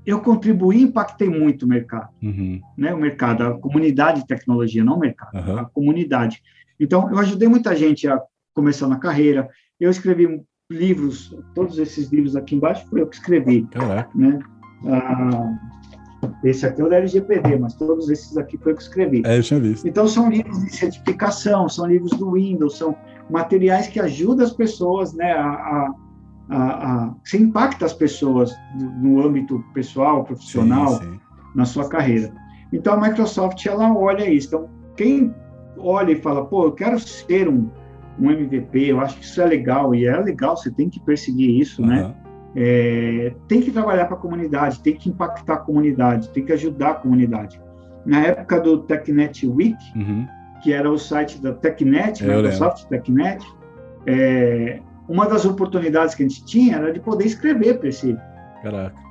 eu contribuí, impactei muito o mercado, uhum. né? O mercado, a comunidade de tecnologia, não o mercado, uhum. a comunidade. Então, eu ajudei muita gente a começar na carreira. Eu escrevi livros, todos esses livros aqui embaixo foi eu que escrevi. Caraca. Né? Ah, esse aqui é o da LGPD, mas todos esses aqui foi eu que escrevi. É, eu tinha visto. Então, são livros de certificação, são livros do Windows, são materiais que ajudam as pessoas né, a, a, a, a se impacta as pessoas no, no âmbito pessoal, profissional, sim, sim. na sua carreira. Então, a Microsoft, ela olha isso. Então, quem olha e fala, pô, eu quero ser um um MVP, eu acho que isso é legal, e é legal, você tem que perseguir isso, uhum. né? É, tem que trabalhar para a comunidade, tem que impactar a comunidade, tem que ajudar a comunidade. Na época do TechNet Week, uhum. que era o site da TechNet, eu Microsoft lembro. TechNet, é, uma das oportunidades que a gente tinha era de poder escrever para esse,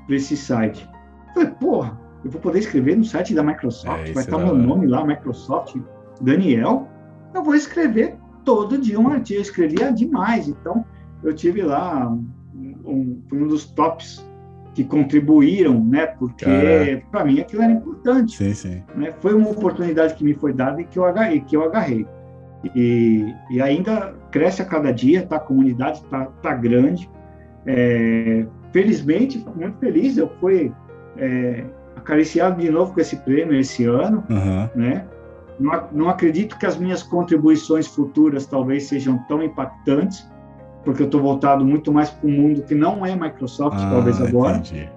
esse site. Eu falei, porra, eu vou poder escrever no site da Microsoft, é, vai estar meu nome lá, Microsoft Daniel, eu vou escrever todo dia um artigo, eu escrevia demais. Então, eu tive lá um, um dos tops que contribuíram, né? Porque para mim aquilo era importante. Sim, sim. Né? Foi uma oportunidade que me foi dada e que eu agarrei. Que eu agarrei. E, e ainda cresce a cada dia, tá? A comunidade tá, tá grande. É, felizmente, muito feliz, eu fui é, acariciado de novo com esse prêmio esse ano, uhum. né? Não, não acredito que as minhas contribuições futuras talvez sejam tão impactantes, porque eu estou voltado muito mais para um mundo que não é Microsoft, ah, talvez agora. Entendi.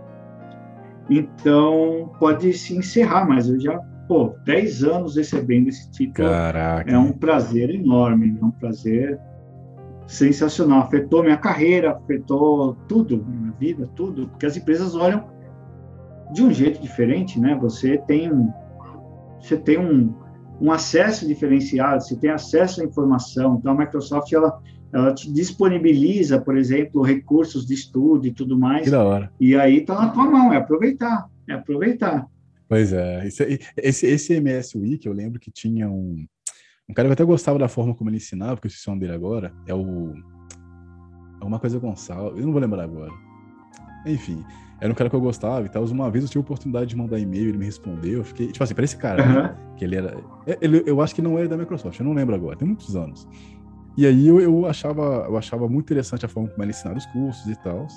Então, pode se encerrar, mas eu já, pô, 10 anos recebendo esse título. Caraca. É um prazer enorme, é um prazer sensacional. Afetou minha carreira, afetou tudo, minha vida, tudo, porque as empresas olham de um jeito diferente, né? Você tem um, você tem um, um acesso diferenciado, você tem acesso à informação. Então, a Microsoft, ela, ela te disponibiliza, por exemplo, recursos de estudo e tudo mais. Que da hora. E aí está na tua mão, é aproveitar, é aproveitar. Pois é, esse, esse, esse MS Week, eu lembro que tinha um, um cara que eu até gostava da forma como ele ensinava, porque eu esqueci o nome dele agora, é o... É uma coisa Gonçalves, eu não vou lembrar agora. Enfim, era um cara que eu gostava e tal. Uma vez eu tive a oportunidade de mandar e-mail, ele me respondeu. Eu fiquei, tipo assim, para esse cara, uhum. né, que ele era. É, ele, eu acho que não era da Microsoft, eu não lembro agora, tem muitos anos. E aí eu, eu, achava, eu achava muito interessante a forma como ele ensinava os cursos e tal.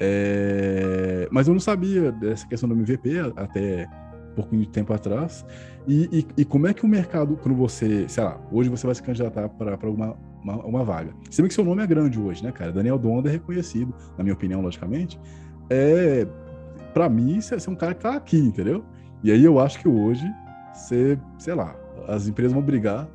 É... Mas eu não sabia dessa questão do MVP até pouquinho de tempo atrás. E, e, e, como é que o mercado, quando você, sei lá, hoje você vai se candidatar para uma, uma, uma, vaga. Se bem que seu nome é grande hoje, né, cara? Daniel Donda é reconhecido, na minha opinião, logicamente. É, para mim, você é um cara que tá aqui, entendeu? E aí eu acho que hoje, você, sei lá, as empresas vão brigar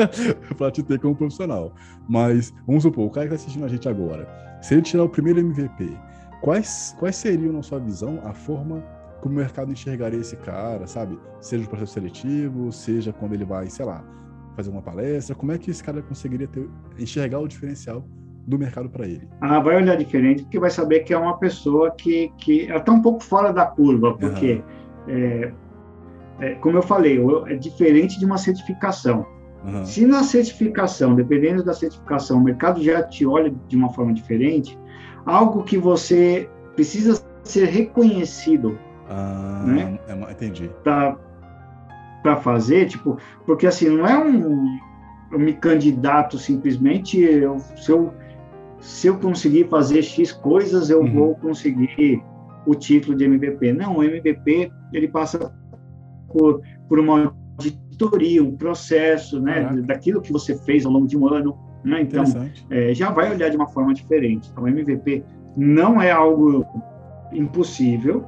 [laughs] para te ter como profissional. Mas, vamos supor, o cara que está assistindo a gente agora, se ele tirar o primeiro MVP, quais, quais seriam, na sua visão, a forma como o mercado enxergaria esse cara, sabe? Seja no processo seletivo, seja quando ele vai, sei lá, fazer uma palestra, como é que esse cara conseguiria ter, enxergar o diferencial do mercado para ele? Ah, vai olhar diferente, porque vai saber que é uma pessoa que, que ela está um pouco fora da curva, porque uhum. é, é, como eu falei, é diferente de uma certificação. Uhum. Se na certificação, dependendo da certificação, o mercado já te olha de uma forma diferente, algo que você precisa ser reconhecido, ah, né? É, entendi. Para fazer, tipo, porque assim, não é um, eu me candidato simplesmente, eu, se, eu, se eu conseguir fazer X coisas, eu uhum. vou conseguir o título de MVP. Não, o MVP, ele passa por, por uma auditoria, um processo, né, Caraca. daquilo que você fez ao longo de um ano, né? Então, é, já vai olhar de uma forma diferente. Então, o MVP não é algo impossível,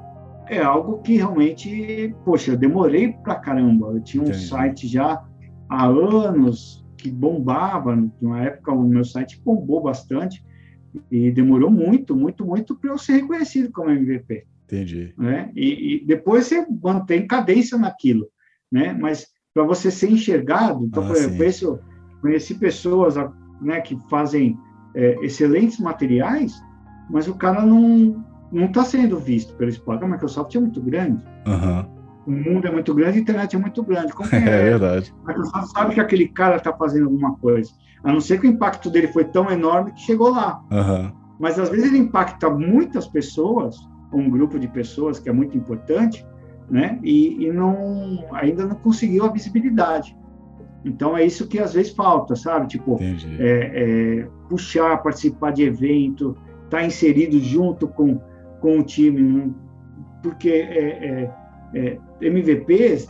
é algo que realmente, poxa, eu demorei pra caramba. Eu tinha um Entendi. site já há anos que bombava, numa época o meu site bombou bastante e demorou muito, muito, muito para eu ser reconhecido como MVP. Entendi. Né? E, e, depois você mantém cadência naquilo, né? Mas para você ser enxergado, então, ah, eu conheço, conheci pessoas né, que fazem é, excelentes materiais, mas o cara não não está sendo visto pelo esporte. A Microsoft é muito grande. Uhum. O mundo é muito grande, a internet é muito grande. Como [laughs] é, é verdade. A Microsoft sabe que aquele cara está fazendo alguma coisa. A não ser que o impacto dele foi tão enorme que chegou lá. Uhum. Mas às vezes ele impacta muitas pessoas um grupo de pessoas que é muito importante, né? E, e não ainda não conseguiu a visibilidade. Então é isso que às vezes falta, sabe? Tipo, é, é, puxar, participar de evento, estar tá inserido junto com, com o time, porque é, é, é MVP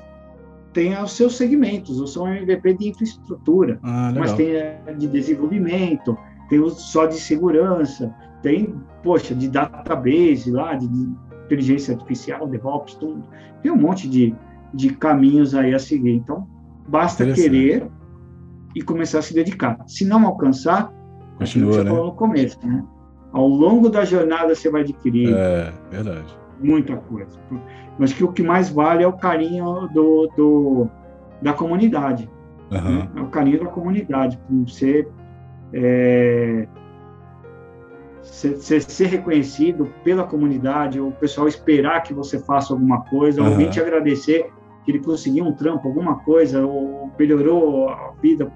tem os seus segmentos, sou um MVP de infraestrutura, ah, mas tem de desenvolvimento, tem só de segurança, tem, poxa, de database lá, de, de inteligência artificial, DevOps, tudo. Tem um monte de, de caminhos aí a seguir. Então, basta querer e começar a se dedicar. Se não alcançar, Continua, você né? falou no começo, né? Ao longo da jornada você vai adquirir é, verdade. Muita coisa. Mas que o que mais vale é o carinho do, do da comunidade. Uhum. Né? É o carinho da comunidade. Você é, ser, ser, reconhecido pela comunidade, o pessoal esperar que você faça alguma coisa, uhum. alguém te agradecer que ele conseguiu um trampo, alguma coisa, ou melhorou a vida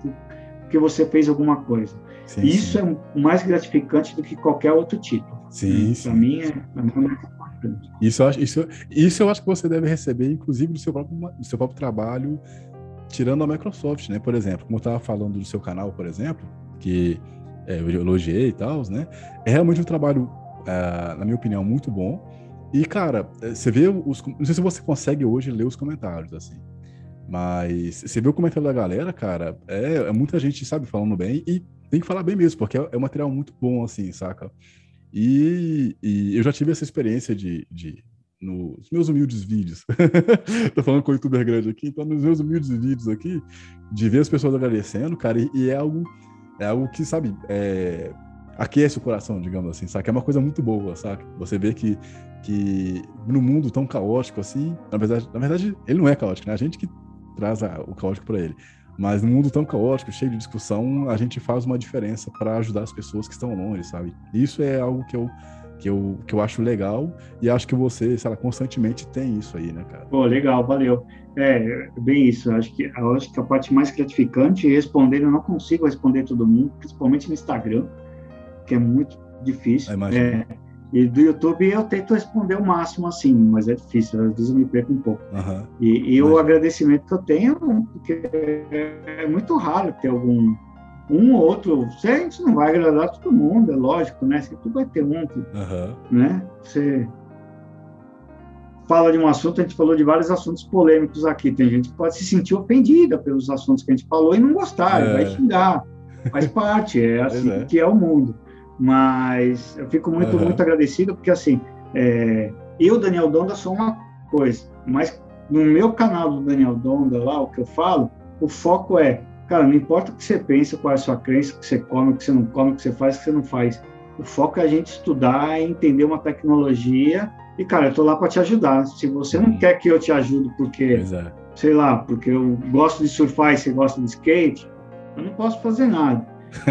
porque você fez alguma coisa. Sim, isso sim. é mais gratificante do que qualquer outro título. Sim? Para mim, é, é mais Isso isso, isso eu acho que você deve receber, inclusive, do seu próprio, do seu próprio trabalho, tirando a Microsoft, né? Por exemplo, como eu estava falando do seu canal, por exemplo, que é, eu elogiei e tal, né? É realmente um trabalho, é, na minha opinião, muito bom. E, cara, é, você vê os. Não sei se você consegue hoje ler os comentários, assim. Mas você vê o comentário da galera, cara, é, é muita gente, sabe, falando bem. E tem que falar bem mesmo, porque é, é um material muito bom, assim, saca? E, e eu já tive essa experiência de, de nos meus humildes vídeos. [laughs] Tô falando com o youtuber grande aqui, então nos meus humildes vídeos aqui, de ver as pessoas agradecendo, cara, e, e é algo é algo que, sabe, é, aquece o coração, digamos assim, sabe? É uma coisa muito boa, sabe? Você vê que, que no mundo tão caótico assim, na verdade, na verdade ele não é caótico, né? A gente que traz a, o caótico para ele. Mas no mundo tão caótico, cheio de discussão, a gente faz uma diferença para ajudar as pessoas que estão longe, sabe? Isso é algo que eu que eu, que eu acho legal e acho que você, sei lá, constantemente tem isso aí, né, cara? Pô, legal, valeu. É, bem isso. Acho que, acho que a parte mais gratificante é responder. Eu não consigo responder todo mundo, principalmente no Instagram, que é muito difícil. É, e do YouTube eu tento responder o máximo assim, mas é difícil, às vezes eu me perco um pouco. Uhum. E, e o agradecimento que eu tenho, porque é muito raro ter algum um ou outro, você, a gente não vai agradar todo mundo, é lógico, né? Você, vai ter um, que, uhum. né? Você, fala de um assunto, a gente falou de vários assuntos polêmicos aqui. Tem gente que pode se sentir ofendida pelos assuntos que a gente falou e não gostar, é. vai xingar. Faz [laughs] parte, é assim é. que é o mundo. Mas eu fico muito, uhum. muito agradecido, porque assim, é, eu, Daniel Donda, sou uma coisa, mas no meu canal do Daniel Donda, lá, o que eu falo, o foco é, cara, não importa o que você pensa, qual é a sua crença, o que você come, o que você não come, o que você faz, o que você não faz. O foco é a gente estudar, entender uma tecnologia e, cara, eu tô lá para te ajudar. Se você não quer que eu te ajude porque, é. sei lá, porque eu gosto de surfar e você gosta de skate, eu não posso fazer nada.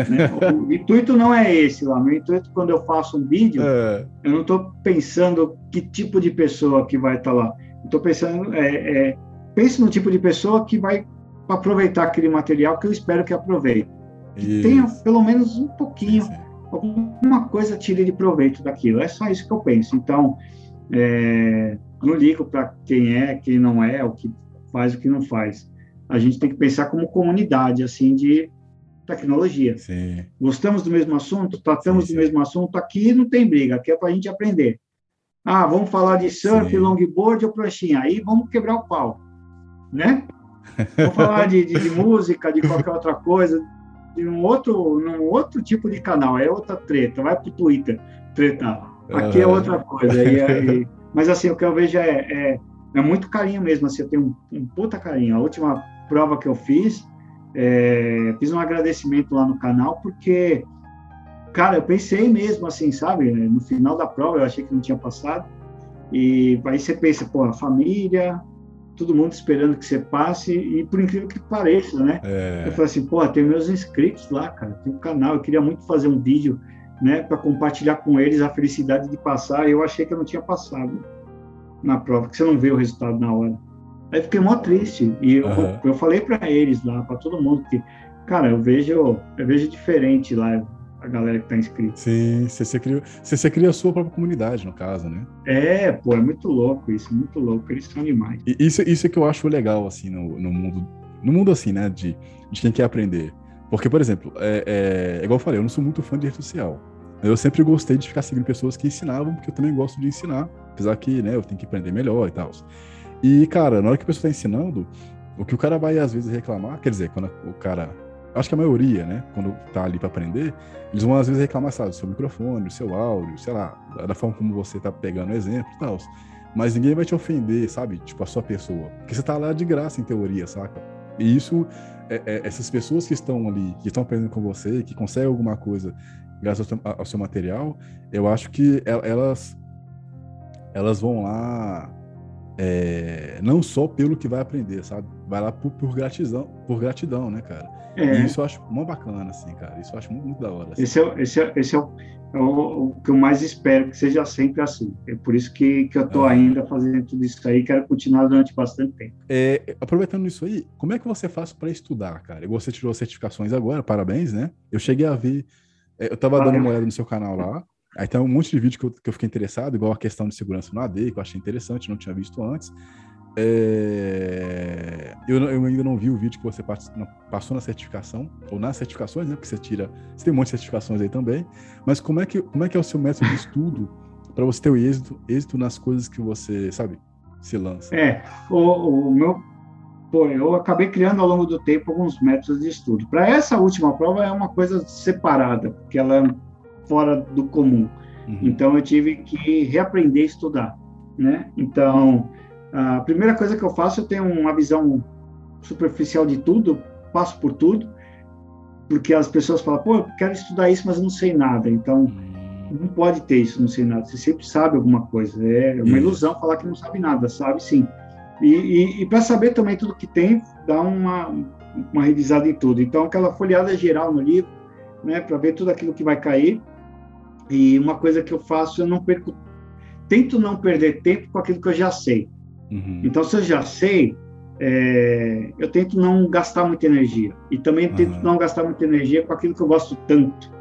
Né? o intuito não é esse lá. Meu intuito, quando eu faço um vídeo, é. eu não estou pensando que tipo de pessoa que vai estar tá lá. Estou pensando, é, é, pense no tipo de pessoa que vai aproveitar aquele material que eu espero que aproveite. Que tenha pelo menos um pouquinho, alguma coisa tire de proveito daquilo. É só isso que eu penso. Então, é, não ligo para quem é, quem não é, o que faz, o que não faz. A gente tem que pensar como comunidade, assim, de tecnologia. Sim. Gostamos do mesmo assunto, tratamos sim, sim. do mesmo assunto, aqui não tem briga, aqui é para a gente aprender. Ah, vamos falar de surf, longboard ou pranchinha, aí vamos quebrar o pau, né? Vamos falar de, de, de, [laughs] música, de qualquer outra coisa, de um outro, num outro tipo de canal, é outra treta, vai para o Twitter tretar. Aqui é outra coisa. E, e, [laughs] mas assim, o que eu vejo é, é, é muito carinho mesmo, assim, eu tenho um, um puta carinho. A última prova que eu fiz, é, fiz um agradecimento lá no canal, porque, cara, eu pensei mesmo assim, sabe? No final da prova, eu achei que não tinha passado. E aí você pensa, pô, a família, todo mundo esperando que você passe, e por incrível que pareça, né? É. Eu falei assim, pô, tem meus inscritos lá, cara, tem um canal, eu queria muito fazer um vídeo, né, para compartilhar com eles a felicidade de passar, e eu achei que eu não tinha passado na prova, que você não vê o resultado na hora. Aí fiquei mó triste. E eu, uhum. eu falei para eles lá, para todo mundo, que, cara, eu vejo, eu vejo diferente lá a galera que tá inscrita. Sim, você, você, cria, você, você cria a sua própria comunidade, no caso, né? É, pô, é muito louco isso, muito louco. Eles são animais. E isso, isso é que eu acho legal, assim, no, no mundo, no mundo assim, né, de, de quem quer aprender. Porque, por exemplo, é, é, igual eu falei, eu não sou muito fã de rede social. Eu sempre gostei de ficar seguindo pessoas que ensinavam, porque eu também gosto de ensinar, apesar que, né, eu tenho que aprender melhor e tal. E, cara, na hora que a pessoa está ensinando, o que o cara vai às vezes reclamar, quer dizer, quando o cara. Acho que a maioria, né? Quando tá ali para aprender, eles vão às vezes reclamar, sabe, do seu microfone, do seu áudio, sei lá, da forma como você tá pegando o exemplo e tal. Mas ninguém vai te ofender, sabe? Tipo, a sua pessoa. Porque você tá lá de graça, em teoria, saca? E isso, é, é, essas pessoas que estão ali, que estão aprendendo com você, que conseguem alguma coisa graças ao ao seu material, eu acho que elas, elas vão lá é, não só pelo que vai aprender, sabe? Vai lá por, por gratidão, por gratidão, né, cara? É. E isso eu acho muito bacana, assim, cara. Isso eu acho muito, muito da hora. Assim. Esse, é, esse, é, esse é, o, é o, o, que eu mais espero que seja sempre assim. É por isso que, que eu tô é. ainda fazendo tudo isso aí, quero continuar durante bastante tempo. É, aproveitando isso aí, como é que você faz para estudar, cara? Você tirou certificações agora, parabéns, né? Eu cheguei a ver, eu tava dando uma olhada no seu canal lá, Aí tem um monte de vídeo que eu, que eu fiquei interessado, igual a questão de segurança no AD, que eu achei interessante, não tinha visto antes. É... Eu, eu, ainda não vi o vídeo que você passou na certificação, ou nas certificações, né? Porque você tira. Você tem um monte de certificações aí também. Mas como é que, como é, que é o seu método de estudo para você ter o êxito, êxito nas coisas que você, sabe, se lança? É, o, o meu. Pô, eu acabei criando ao longo do tempo alguns métodos de estudo. Para essa última prova é uma coisa separada, porque ela é fora do comum. Uhum. Então eu tive que reaprender a estudar, né? Então a primeira coisa que eu faço eu tenho uma visão superficial de tudo, passo por tudo, porque as pessoas falam, pô, eu quero estudar isso, mas não sei nada. Então uhum. não pode ter isso, não sei nada. Você sempre sabe alguma coisa. É uma ilusão falar que não sabe nada, sabe sim. E, e, e para saber também tudo que tem, dá uma, uma revisada em tudo. Então, aquela folheada geral no livro, né, para ver tudo aquilo que vai cair, e uma coisa que eu faço, eu não perco, tento não perder tempo com aquilo que eu já sei. Uhum. Então, se eu já sei, é, eu tento não gastar muita energia. E também uhum. tento não gastar muita energia com aquilo que eu gosto tanto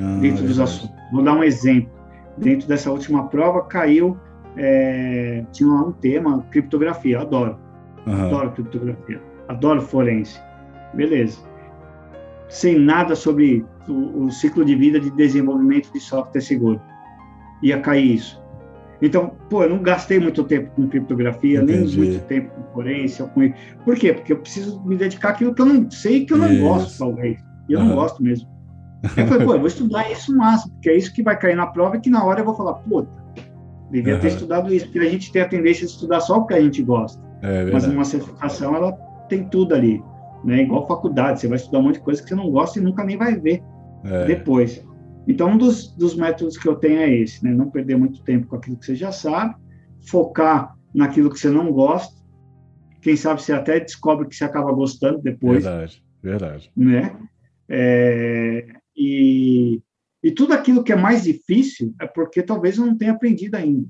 ah, dentro dos assuntos. Vou dar um exemplo. Dentro dessa última prova, caiu, é, tinha lá um tema, criptografia. Adoro. Uhum. Adoro criptografia. Adoro forense. Beleza. Sem nada sobre o, o, ciclo de vida de desenvolvimento de software seguro. Ia cair isso. Então, pô, eu não gastei muito tempo com criptografia, Entendi. nem muito tempo com forense. Com... Por quê? Porque eu preciso me dedicar àquilo que eu não sei que eu não isso. gosto, talvez. E eu uhum. não gosto mesmo. Eu falei, pô, eu vou estudar isso máximo, porque é isso que vai cair na prova e que na hora eu vou falar, puta, devia uhum. ter estudado isso, porque a gente tem a tendência de estudar só o que a gente gosta. É Mas uma certificação, ela tem tudo ali, né? Igual faculdade, você vai estudar um monte de coisa que você não gosta e nunca nem vai ver é. depois. Então, um dos, dos métodos que eu tenho é esse, né? Não perder muito tempo com aquilo que você já sabe, focar naquilo que você não gosta. Quem sabe você até descobre que você acaba gostando depois. Verdade, verdade. Né? É, e, e tudo aquilo que é mais difícil é porque talvez eu não tenha aprendido ainda.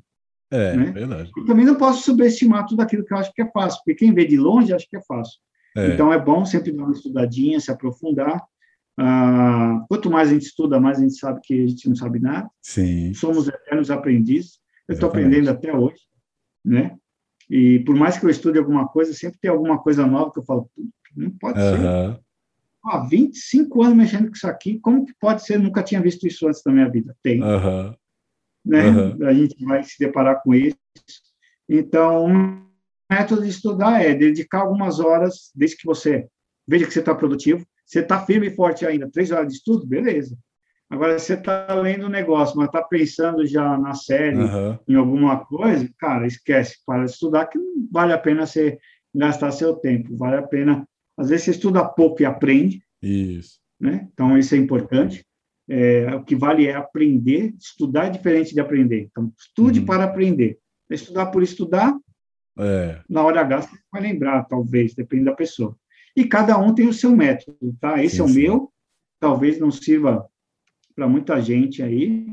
É, né? verdade. E também não posso subestimar tudo aquilo que eu acho que é fácil, porque quem vê de longe acha que é fácil. É. Então é bom sempre dar uma estudadinha, se aprofundar. Ah, quanto mais a gente estuda, mais a gente sabe que a gente não sabe nada. Sim. Somos eternos aprendizes. Eu estou aprendendo até hoje, né? E por mais que eu estude alguma coisa, sempre tem alguma coisa nova que eu falo, não pode ser. Há 25 anos mexendo com isso aqui, como que pode ser? Eu nunca tinha visto isso antes na minha vida. Tem. Uhum. Né? Uhum. A gente vai se deparar com isso. Então, método de estudar é dedicar algumas horas, desde que você veja que você está produtivo, você está firme e forte ainda, três horas de estudo, beleza. Agora, você está lendo um negócio, mas está pensando já na série, uhum. em alguma coisa, cara, esquece, para de estudar, que não vale a pena você gastar seu tempo, vale a pena. Às vezes você estuda pouco e aprende. Isso. Né? Então, isso é importante. É, o que vale é aprender, estudar é diferente de aprender. Então, estude uhum. para aprender. Estudar por estudar, é. na hora H você vai lembrar, talvez, depende da pessoa e cada um tem o seu método, tá? Esse sim, é o sim. meu, talvez não sirva para muita gente aí,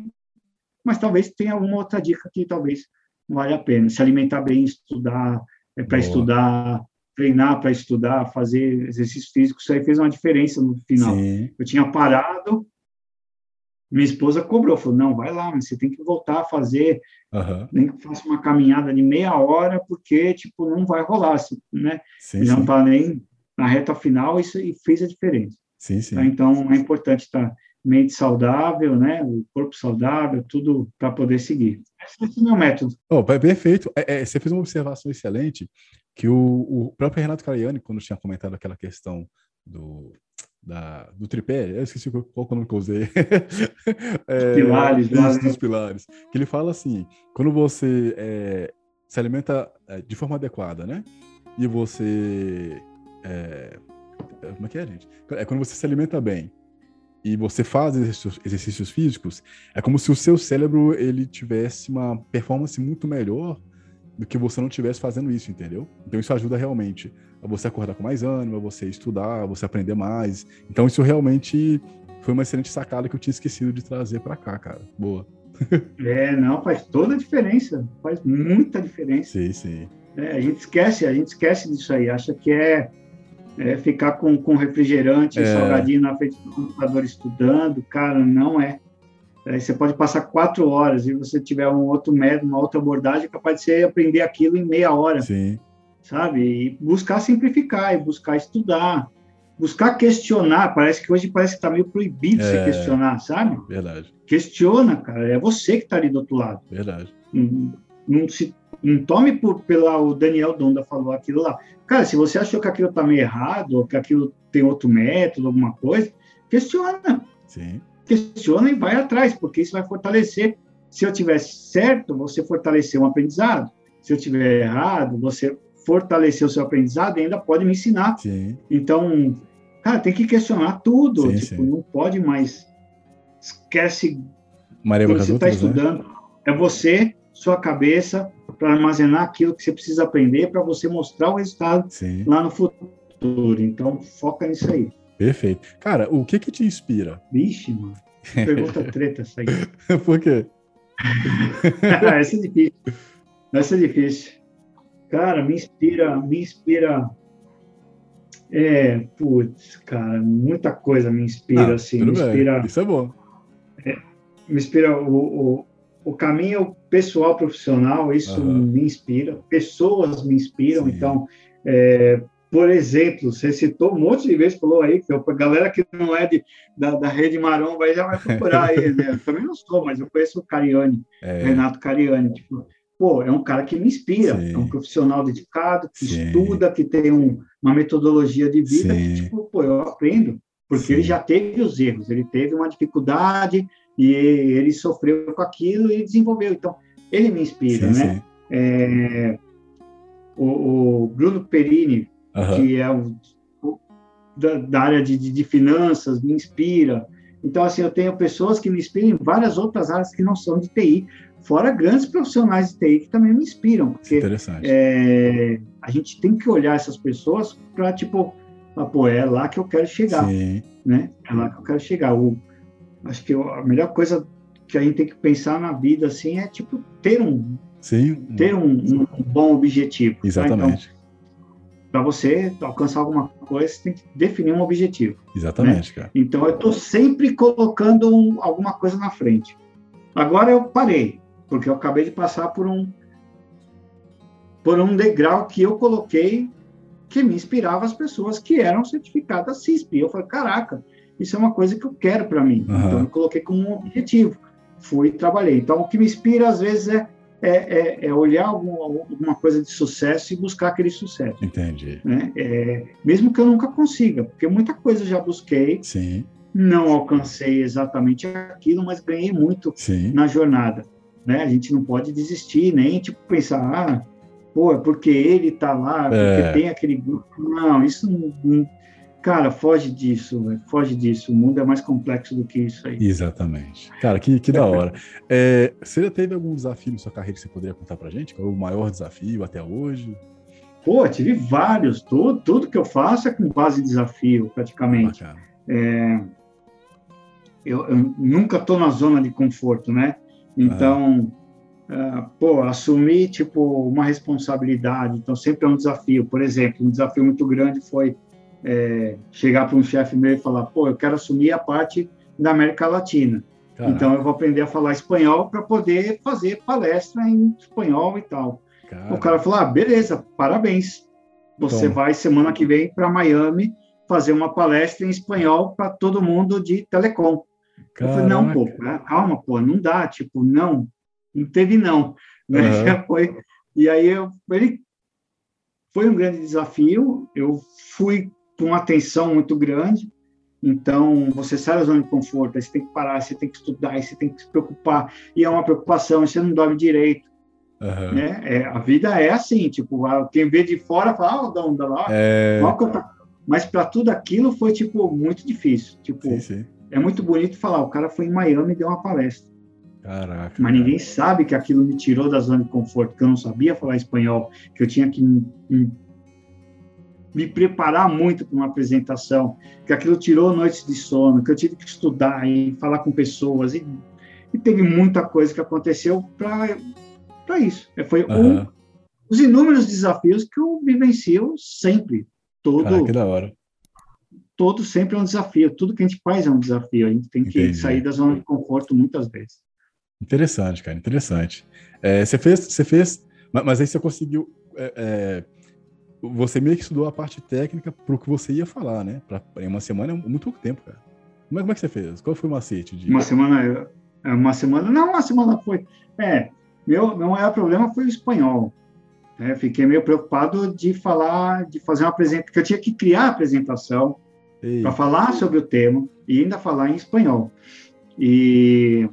mas talvez tenha alguma outra dica que talvez vale a pena. Se alimentar bem, estudar, é para estudar, treinar para estudar, fazer exercício físico, isso aí fez uma diferença no final. Sim. Eu tinha parado, minha esposa cobrou, falou, não, vai lá, você tem que voltar a fazer, uhum. nem que faça uma caminhada de meia hora, porque, tipo, não vai rolar, né? Sim, não está nem na reta final, isso fez a diferença. Sim, sim. Tá? Então, é importante estar mente saudável, né? O corpo saudável, tudo para poder seguir. Esse é o meu método. Oh, perfeito. É, é, você fez uma observação excelente que o, o próprio Renato Cariani, quando tinha comentado aquela questão do, da, do tripé, eu esqueci qual, qual nome que eu usei. [laughs] é, pilares, isso, né? dos pilares. Que ele fala assim, quando você é, se alimenta é, de forma adequada, né? E você é, como é que é, gente? É quando você se alimenta bem e você faz exercícios, exercícios físicos, é como se o seu cérebro ele tivesse uma performance muito melhor do que você não tivesse fazendo isso, entendeu? Então isso ajuda realmente a você acordar com mais ânimo, a você estudar, a você aprender mais. Então isso realmente foi uma excelente sacada que eu tinha esquecido de trazer para cá, cara. Boa. [laughs] é, não, faz toda a diferença, faz muita diferença. Sim, sim. É, a gente esquece, a gente esquece disso aí, acha que é é, ficar com, com refrigerante, é. salgadinho na frente do computador estudando, cara, não é. é. Você pode passar quatro horas e você tiver um outro método, uma outra abordagem, capaz de você aprender aquilo em meia hora. Sim. Sabe? E buscar simplificar, e buscar estudar, buscar questionar. Parece que hoje parece que está meio proibido é. você questionar, sabe? Verdade. Questiona, cara. É você que está ali do outro lado. Verdade. Não, não se não tome por, pela o Daniel Donda falou aquilo lá. Cara, se você achou que aquilo está meio errado, ou que aquilo tem outro método, alguma coisa, questiona. Sim. Questiona e vai atrás, porque isso vai fortalecer. Se eu tiver certo, você fortaleceu um aprendizado. Se eu tiver errado, você fortaleceu o seu aprendizado e ainda pode me ensinar. Sim. Então, cara, tem que questionar tudo. Sim, tipo, sim. não pode mais. Esquece. Maria você está né? estudando. Né? É você, sua cabeça, para armazenar aquilo que você precisa aprender para você mostrar o resultado lá no futuro. Então, foca nisso aí. Perfeito. Cara, o que que te inspira? Vixe, mano. Pergunta [laughs] treta essa aí. Por quê? [laughs] essa é difícil. Essa é difícil. Cara, me inspira, me inspira. É, putz, cara, muita coisa me inspira, ah, assim. Me inspira, Isso é bom. É, me inspira o, o, o caminho pessoal profissional, isso uhum. me inspira, pessoas me inspiram, Sim. então, é, por exemplo, você citou um monte de vezes, falou aí, que a galera que não é de, da, da rede Maromba aí já vai procurar aí, né? Eu também não sou, mas eu conheço o Cariani, [laughs] é. Renato Cariani. Tipo, pô, é um cara que me inspira, Sim. é um profissional dedicado, que Sim. estuda, que tem um, uma metodologia de vida, Sim. que, tipo, pô, eu aprendo, porque ele já teve os erros, ele teve uma dificuldade e ele sofreu com aquilo e desenvolveu. Então, ele me inspira, né? É, o, o, Bruno Perini, uhum. que é o, o da, da, área de, de, de, finanças, me inspira. Então, assim, eu tenho pessoas que me inspiram em várias outras áreas que não são de TI, fora grandes profissionais de TI que também me inspiram, porque é, a gente tem que olhar essas pessoas para, tipo, ah, pô, é lá que eu quero chegar, Sim. né? É lá que eu quero chegar. O, acho que a melhor coisa que a gente tem que pensar na vida, assim, é, tipo, ter um, Sim. ter um, um bom objetivo. Exatamente. Tá? Então, para você alcançar alguma coisa, você tem que definir um objetivo. Exatamente, né? cara. Então, eu estou sempre colocando um, alguma coisa na frente. Agora eu parei porque eu acabei de passar por um por um degrau que eu coloquei que me inspirava as pessoas que eram certificadas CISP. Eu falei, caraca, isso é uma coisa que eu quero para mim. Uhum. Então eu coloquei como um objetivo. Fui e trabalhei. Então o que me inspira às vezes é é, é, é olhar alguma, alguma, coisa de sucesso e buscar aquele sucesso. Entendi. Né? É, mesmo que eu nunca consiga, porque muita coisa já busquei, Sim. não alcancei exatamente aquilo, mas ganhei muito Sim. na jornada né? A gente não pode desistir, nem tipo pensar, ah, pô, é porque ele tá lá, porque é. tem aquele grupo. Não, isso não, cara, foge disso, foge disso. O mundo é mais complexo do que isso aí. Exatamente. Cara, que, que da hora. [laughs] É, você já teve algum desafio na sua carreira que você poderia contar pra gente? Qual é o maior desafio até hoje? Pô, tive vários. Tudo, tudo que eu faço é com base em desafio, praticamente. É, eu, eu, nunca estou na zona de conforto, né? Então, uh, pô, assumir, tipo, uma responsabilidade, então sempre é um desafio. Por exemplo, um desafio muito grande foi é, chegar para um chefe meu e falar, pô, eu quero assumir a parte da América Latina. Caraca. Então, eu vou aprender a falar espanhol para poder fazer palestra em espanhol e tal. Caraca. O cara falou, ah, beleza, parabéns. Você vai semana que vem para Miami fazer uma palestra em espanhol para todo mundo de telecom. Caraca. Eu falei, não, pô, calma, pô, não dá, tipo, não, não teve não, né? Uhum. [laughs] Já foi. E aí eu, ele foi um grande desafio, eu fui com uma tensão muito grande, então você sai da zona de conforto, aí você tem que parar, você tem que estudar, aí você tem que se preocupar, e é uma preocupação, você não dorme direito, Uhum. Né? É, a vida é assim, tipo, quem vê de fora fala, ah, da onda lá, é... mas para tudo aquilo foi tipo muito difícil, tipo, sim, sim é muito bonito falar, o cara foi em Miami e deu uma palestra. Caraca. Mas ninguém sabe que aquilo me tirou da zona de conforto, que eu não sabia falar espanhol, que eu tinha que me, me preparar muito para uma apresentação, que aquilo tirou noites de sono, que eu tive que estudar e falar com pessoas, e, e teve muita coisa que aconteceu para isso. É, foi uhum. um, os inúmeros desafios que eu vivencio sempre, todo. Caraca, que da hora todo sempre é um desafio. Tudo que a gente faz é um desafio. A gente tem que Entendi. sair da zona de conforto muitas vezes. Interessante, cara, interessante. É, você fez, você fez, mas aí você conseguiu. É, é, você meio que estudou a parte técnica para o que você ia falar, né? Pra, em uma semana é muito pouco tempo, cara. Como é, como é que você fez? Qual foi o macete? De... Uma semana, é, uma semana, não, uma semana foi. É, meu, meu maior problema foi o espanhol. É, fiquei meio preocupado de falar, de fazer uma apresentação, porque eu tinha que criar a apresentação, para falar sobre o tema e ainda falar em espanhol. E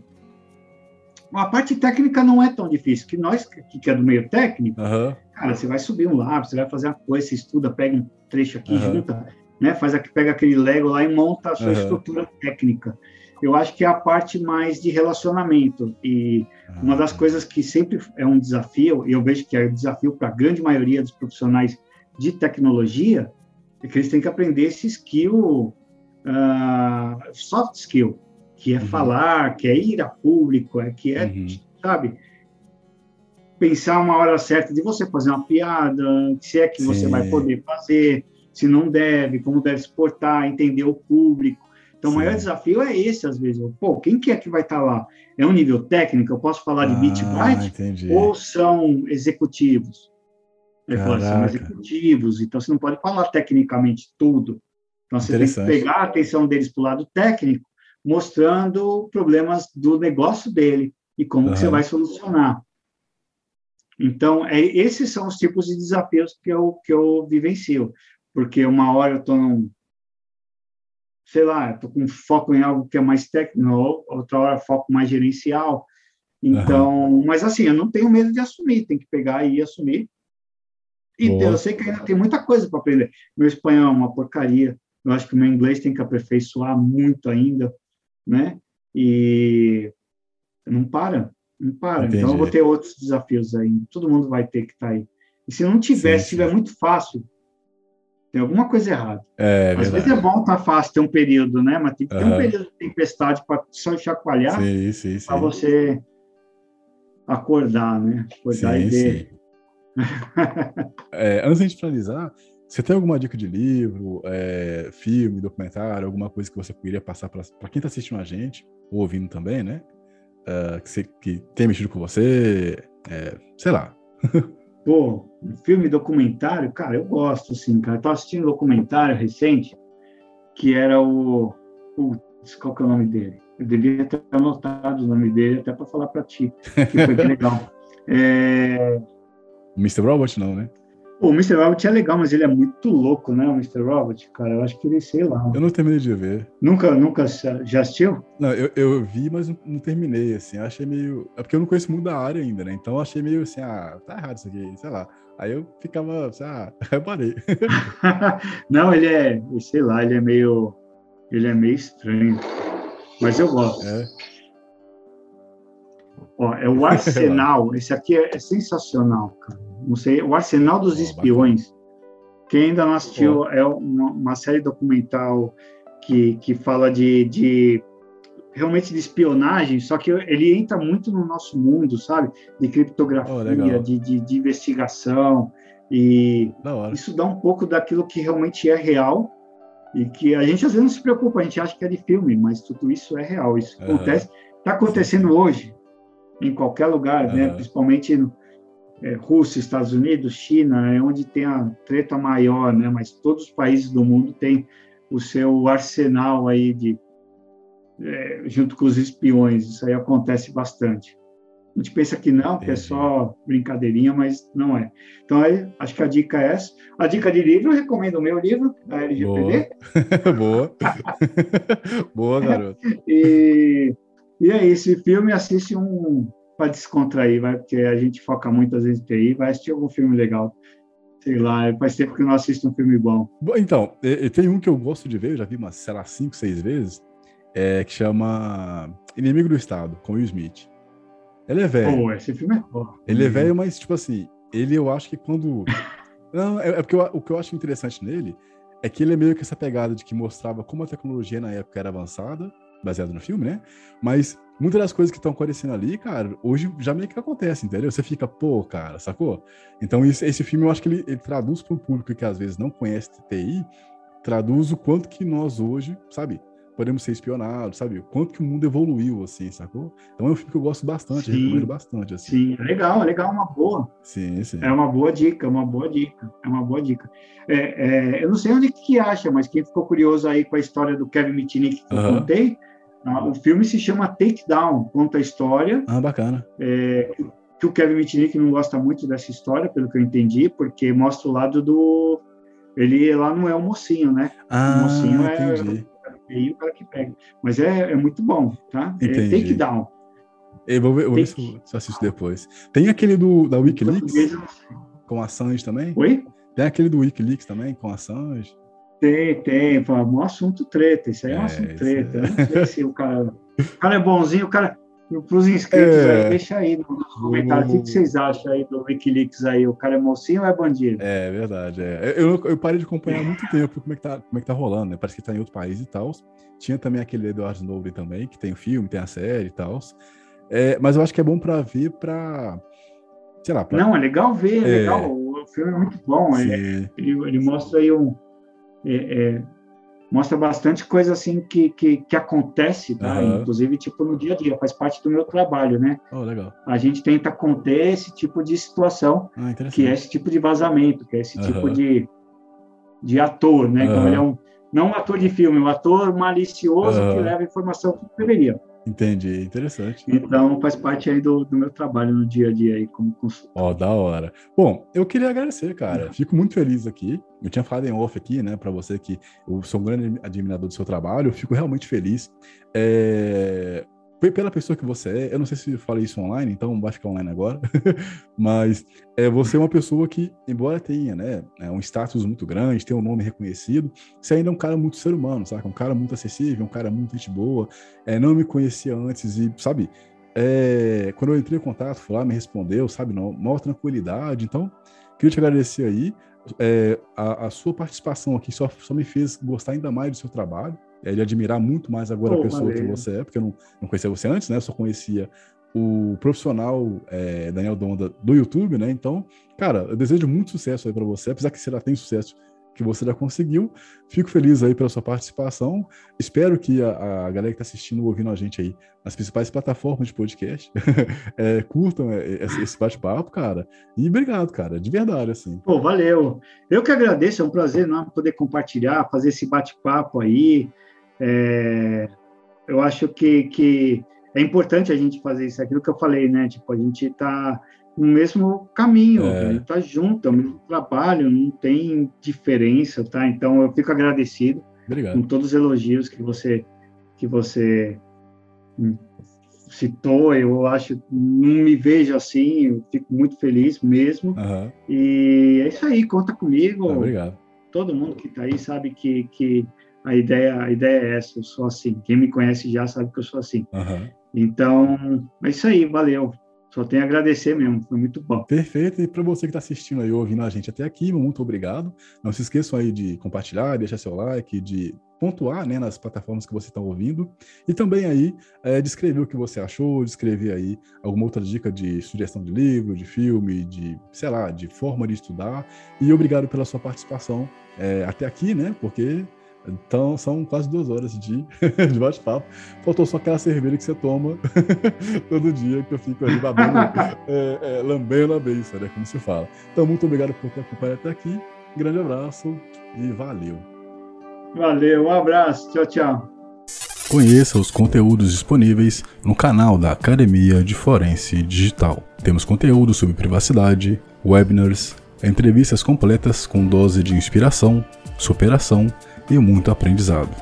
a parte técnica não é tão difícil, que nós que é do meio técnico, uhum. cara, você vai subir um lápis, você vai fazer uma coisa, você estuda, pega um trecho aqui, uhum. junta, né, faz aqui, pega aquele Lego lá e monta a sua uhum. estrutura técnica. Eu acho que é a parte mais de relacionamento e uma das coisas que sempre é um desafio, e eu vejo que é um desafio para a grande maioria dos profissionais de tecnologia, é que eles têm que aprender esse skill, uh, soft skill, que é uhum. falar, que é ir a público, é que é, uhum. sabe, pensar uma hora certa de você fazer uma piada, se é que Sim. você vai poder fazer, se não deve, como deve se portar, entender o público. Então, Sim. o maior desafio é esse, às vezes. Pô, quem que é que vai estar tá lá? É um nível técnico? Eu posso falar de ah, bit byte? Ou são executivos? São executivos, então você não pode falar tecnicamente tudo. Então você tem que pegar a atenção deles para o lado técnico, mostrando problemas do negócio dele e como uhum. você vai solucionar. Então, é, esses são os tipos de desafios que eu, que eu vivencio. Porque uma hora eu estou num, sei lá, estou com foco em algo que é mais técnico, outra hora foco mais gerencial. Então, uhum. mas assim, eu não tenho medo de assumir, tem que pegar e assumir. E Boa. eu sei que ainda tem muita coisa para aprender. Meu espanhol é uma porcaria. Eu acho que o meu inglês tem que aperfeiçoar muito ainda, né? E não para, não para. Entendi. Então eu vou ter outros desafios aí. Todo mundo vai ter que estar tá aí. E se não tiver, sim, se tiver muito fácil, tem alguma coisa errada. É, Às vezes é bom estar tá fácil ter um período, né? Mas tem que ter uhum. um período de tempestade para só chacoalhar para você acordar, né? Acordar sim, e ver. É, antes de finalizar, você tem alguma dica de livro, é, filme, documentário, alguma coisa que você queria passar para quem está assistindo a gente, ou ouvindo também, né? Uh, que, você, que tem mexido com você, é, sei lá. [laughs] Pô, filme documentário, cara, eu gosto, assim, cara. Eu tô assistindo um documentário recente que era o. Putz, qual que é o nome dele? Eu devia ter anotado o nome dele até para falar para ti, que foi bem [laughs] legal. É... Mr. Robot, não, né? O Mr. Robot é legal, mas ele é muito louco, né? O Mr. Robot, cara. Eu acho que ele, sei lá. Eu não terminei de ver. Nunca, nunca já assistiu? Não, eu, eu vi, mas não, não terminei, assim. Eu achei meio. É porque eu não conheço muito da área ainda, né? Então eu achei meio assim, ah, tá errado isso aqui, sei lá. Aí eu ficava, assim, [laughs] ah, eu parei. [laughs] não, ele é, sei lá, ele é meio. Ele é meio estranho. Mas eu gosto. É. Ó, é o [laughs] Arsenal. Esse aqui é, é sensacional, cara não sei, o Arsenal dos oh, Espiões. Bacana. Quem ainda não assistiu, oh. é uma, uma, série documental que, que fala de, de realmente de espionagem, só que ele entra muito no nosso mundo, sabe? De criptografia, oh, de, de, de, investigação, e isso dá um pouco daquilo que realmente é real, e que a gente às vezes não se preocupa, a gente acha que é de filme, mas tudo isso é real, isso uhum. acontece, está acontecendo hoje, em qualquer lugar, uhum. né? Principalmente no, é, Rússia, Estados Unidos, China, é onde tem a treta maior, né? Mas todos os países do mundo têm o seu arsenal aí de é, junto com os espiões. Isso aí acontece bastante. A gente pensa que não, que é só brincadeirinha, mas não é. Então, aí, acho que a dica é essa. A dica de livro, eu recomendo o meu livro, da LGPD. Boa. [laughs] [laughs] Boa, garoto. e, e é esse filme, assiste um, para descontrair, vai, porque a gente foca muito às vezes em TI, vai assistir algum filme legal. Sei lá, faz tempo que eu não assisto um filme bom. Então, tem um que eu gosto de ver, eu já vi umas, sei lá, cinco, seis vezes, é, que chama Inimigo do Estado, com Will Smith. Ele é velho. Pô, esse filme é bom. Ele é velho, mas, tipo assim, ele eu acho que quando. [laughs] Não, é, é porque eu, o que eu acho interessante nele é que ele é meio que essa pegada de que mostrava como a tecnologia na época era avançada, baseado no filme, né? Mas muitas das coisas que estão acontecendo ali, cara, hoje já meio que acontece, entendeu? Você fica, pô, cara, sacou? Então, isso, esse filme eu acho que ele, ele traduz para um público que às vezes não conhece TI, traduz o quanto que nós hoje, sabe, podemos ser espionados, sabe? O quanto que o mundo evoluiu, assim, sacou? Então é um filme que eu gosto bastante, sim, recomendo bastante, assim. Sim, é legal, é legal, uma boa. Sim, sim. É uma boa dica, é uma boa dica, é uma boa dica. É, é, eu não sei onde que acha, mas quem ficou curioso aí com a história do Kevin Mitnick que eu contei, ah, o filme se chama Take Down, conta a história. Ah, bacana. É, que o Kevin Mitnick não gosta muito dessa história, pelo que eu entendi, porque mostra o lado do. Ele lá não é o mocinho, né? Ah, o mocinho entendi. é o cara que pega. Mas é, é muito bom, tá? É entendi. É Take Down. Eu vou ver, vou ver se eu assisto depois. Tem aquele do, da Wikileaks? Com a Assange também? Oi? Tem aquele do Wikileaks também, com a Assange? Tem, tem. É um assunto treta. Isso aí é um é, assunto treta. É. Eu não sei se o cara. O cara é bonzinho, o cara. Para os inscritos, é. aí, deixa aí nos comentários o que, vocês acham aí do Wikileaks aí. O cara é mocinho ou é bandido? É verdade. É. Eu, eu parei de acompanhar há muito tempo como é que tá, como é que tá rolando, né? Parece que tá em outro país e tal. Tinha também aquele Edward Snowden também, que tem o filme, tem a série e tal. É, mas eu acho que é bom para ver para sei lá. Pra... Não, é legal ver, é, legal. O filme é muito bom. Ele, ele, ele, mostra aí um, é, é, mostra bastante coisa assim que, que, que acontece, tá? Uhum. Inclusive, tipo, no dia a dia, faz parte do meu trabalho, né? Oh, legal. A gente tenta conter esse tipo de situação, ah, que é esse tipo de vazamento, que é esse uhum. tipo de, de ator, né? Uhum. Então, ele é um, não um ator de filme, um ator malicioso que leva informação que deveria. Entendi, interessante. Então faz parte aí do, do meu trabalho no dia a dia aí como consultor. Ó, oh, da hora. Bom, eu queria agradecer, cara. Fico muito feliz aqui. Eu tinha falado em off aqui, né, para você que eu sou um grande admirador do seu trabalho. Eu fico realmente feliz. É pela pessoa que você é, eu não sei se falei isso online, então vai ficar online agora, [laughs] mas é, você é uma pessoa que, embora tenha né, é um status muito grande, tenha um nome reconhecido, você ainda é um cara muito ser humano, sabe? Um cara muito acessível, um cara muito gente boa, é, não me conhecia antes e, sabe, é, quando eu entrei em contato, foi lá, me respondeu, sabe, não, maior tranquilidade, então, queria te agradecer aí, é, a, a, sua participação aqui só, só me fez gostar ainda mais do seu trabalho, é de admirar muito mais agora oh, a pessoa valeu. que você é, porque eu não, não conhecia você antes, né? Eu só conhecia o profissional é, Daniel Donda do YouTube, né? Então, cara, eu desejo muito sucesso aí para você, apesar que você já tem sucesso que você já conseguiu. Fico feliz aí pela sua participação. Espero que a, a galera que está assistindo, ouvindo a gente aí nas principais plataformas de podcast, [laughs] é, curtam é, é, esse bate-papo, cara. E obrigado, cara, de verdade, assim. Pô, valeu. Eu que agradeço, é um prazer não poder compartilhar, fazer esse bate-papo aí. É, eu acho que, que é importante a gente fazer isso, aquilo que eu falei, né? Tipo, a gente está no mesmo caminho, é. a gente está junto, é o mesmo trabalho, não tem diferença, tá? Então eu fico agradecido Obrigado. com todos os elogios que você que você citou, eu acho, não me vejo assim, eu fico muito feliz mesmo. Uhum. E é isso aí, conta comigo. Ah, obrigado. Todo mundo que está aí sabe que, que a ideia, a ideia é essa, eu sou assim. Quem me conhece já sabe que eu sou assim. Uhum. Então, é isso aí, valeu. Só tenho a agradecer mesmo, foi muito bom. Perfeito, e para você que está assistindo aí, ouvindo a gente até aqui, muito obrigado. Não se esqueçam aí de compartilhar, deixar seu like, de pontuar né, nas plataformas que você está ouvindo. E também aí é, de escrever o que você achou, de escrever aí alguma outra dica de sugestão de livro, de filme, de, sei lá, de forma de estudar. E obrigado pela sua participação é, até aqui, né? Porque então, são quase duas horas de, [laughs] de bate-papo. Faltou só aquela cerveja que você toma [laughs] todo dia, que eu fico ali babando, [laughs] é, é, lambendo a beça, né? Como se fala. Então, muito obrigado por ter acompanhado até aqui. Grande abraço e valeu. Valeu, um abraço. Tchau, tchau. Conheça os conteúdos disponíveis no canal da Academia de Forense Digital. Temos conteúdo sobre privacidade, webinars, entrevistas completas com dose de inspiração, superação e muito aprendizado.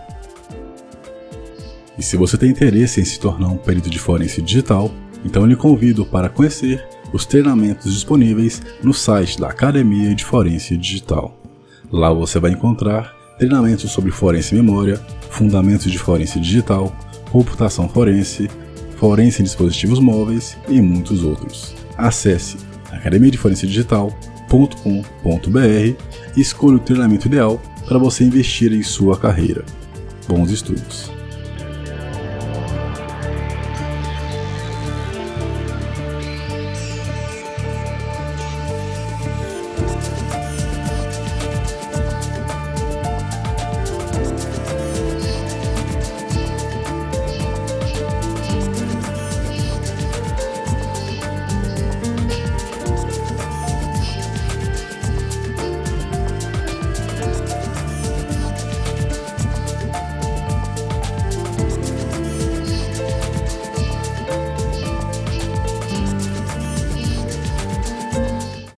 E se você tem interesse em se tornar um perito de forense digital, então lhe convido para conhecer os treinamentos disponíveis no site da Academia de Forense Digital. Lá você vai encontrar treinamentos sobre forense memória, fundamentos de forense digital, computação forense, forense em dispositivos móveis e muitos outros. Acesse academiadeforencedigital.com.br e escolha o treinamento ideal para você investir em sua carreira. Bons estudos!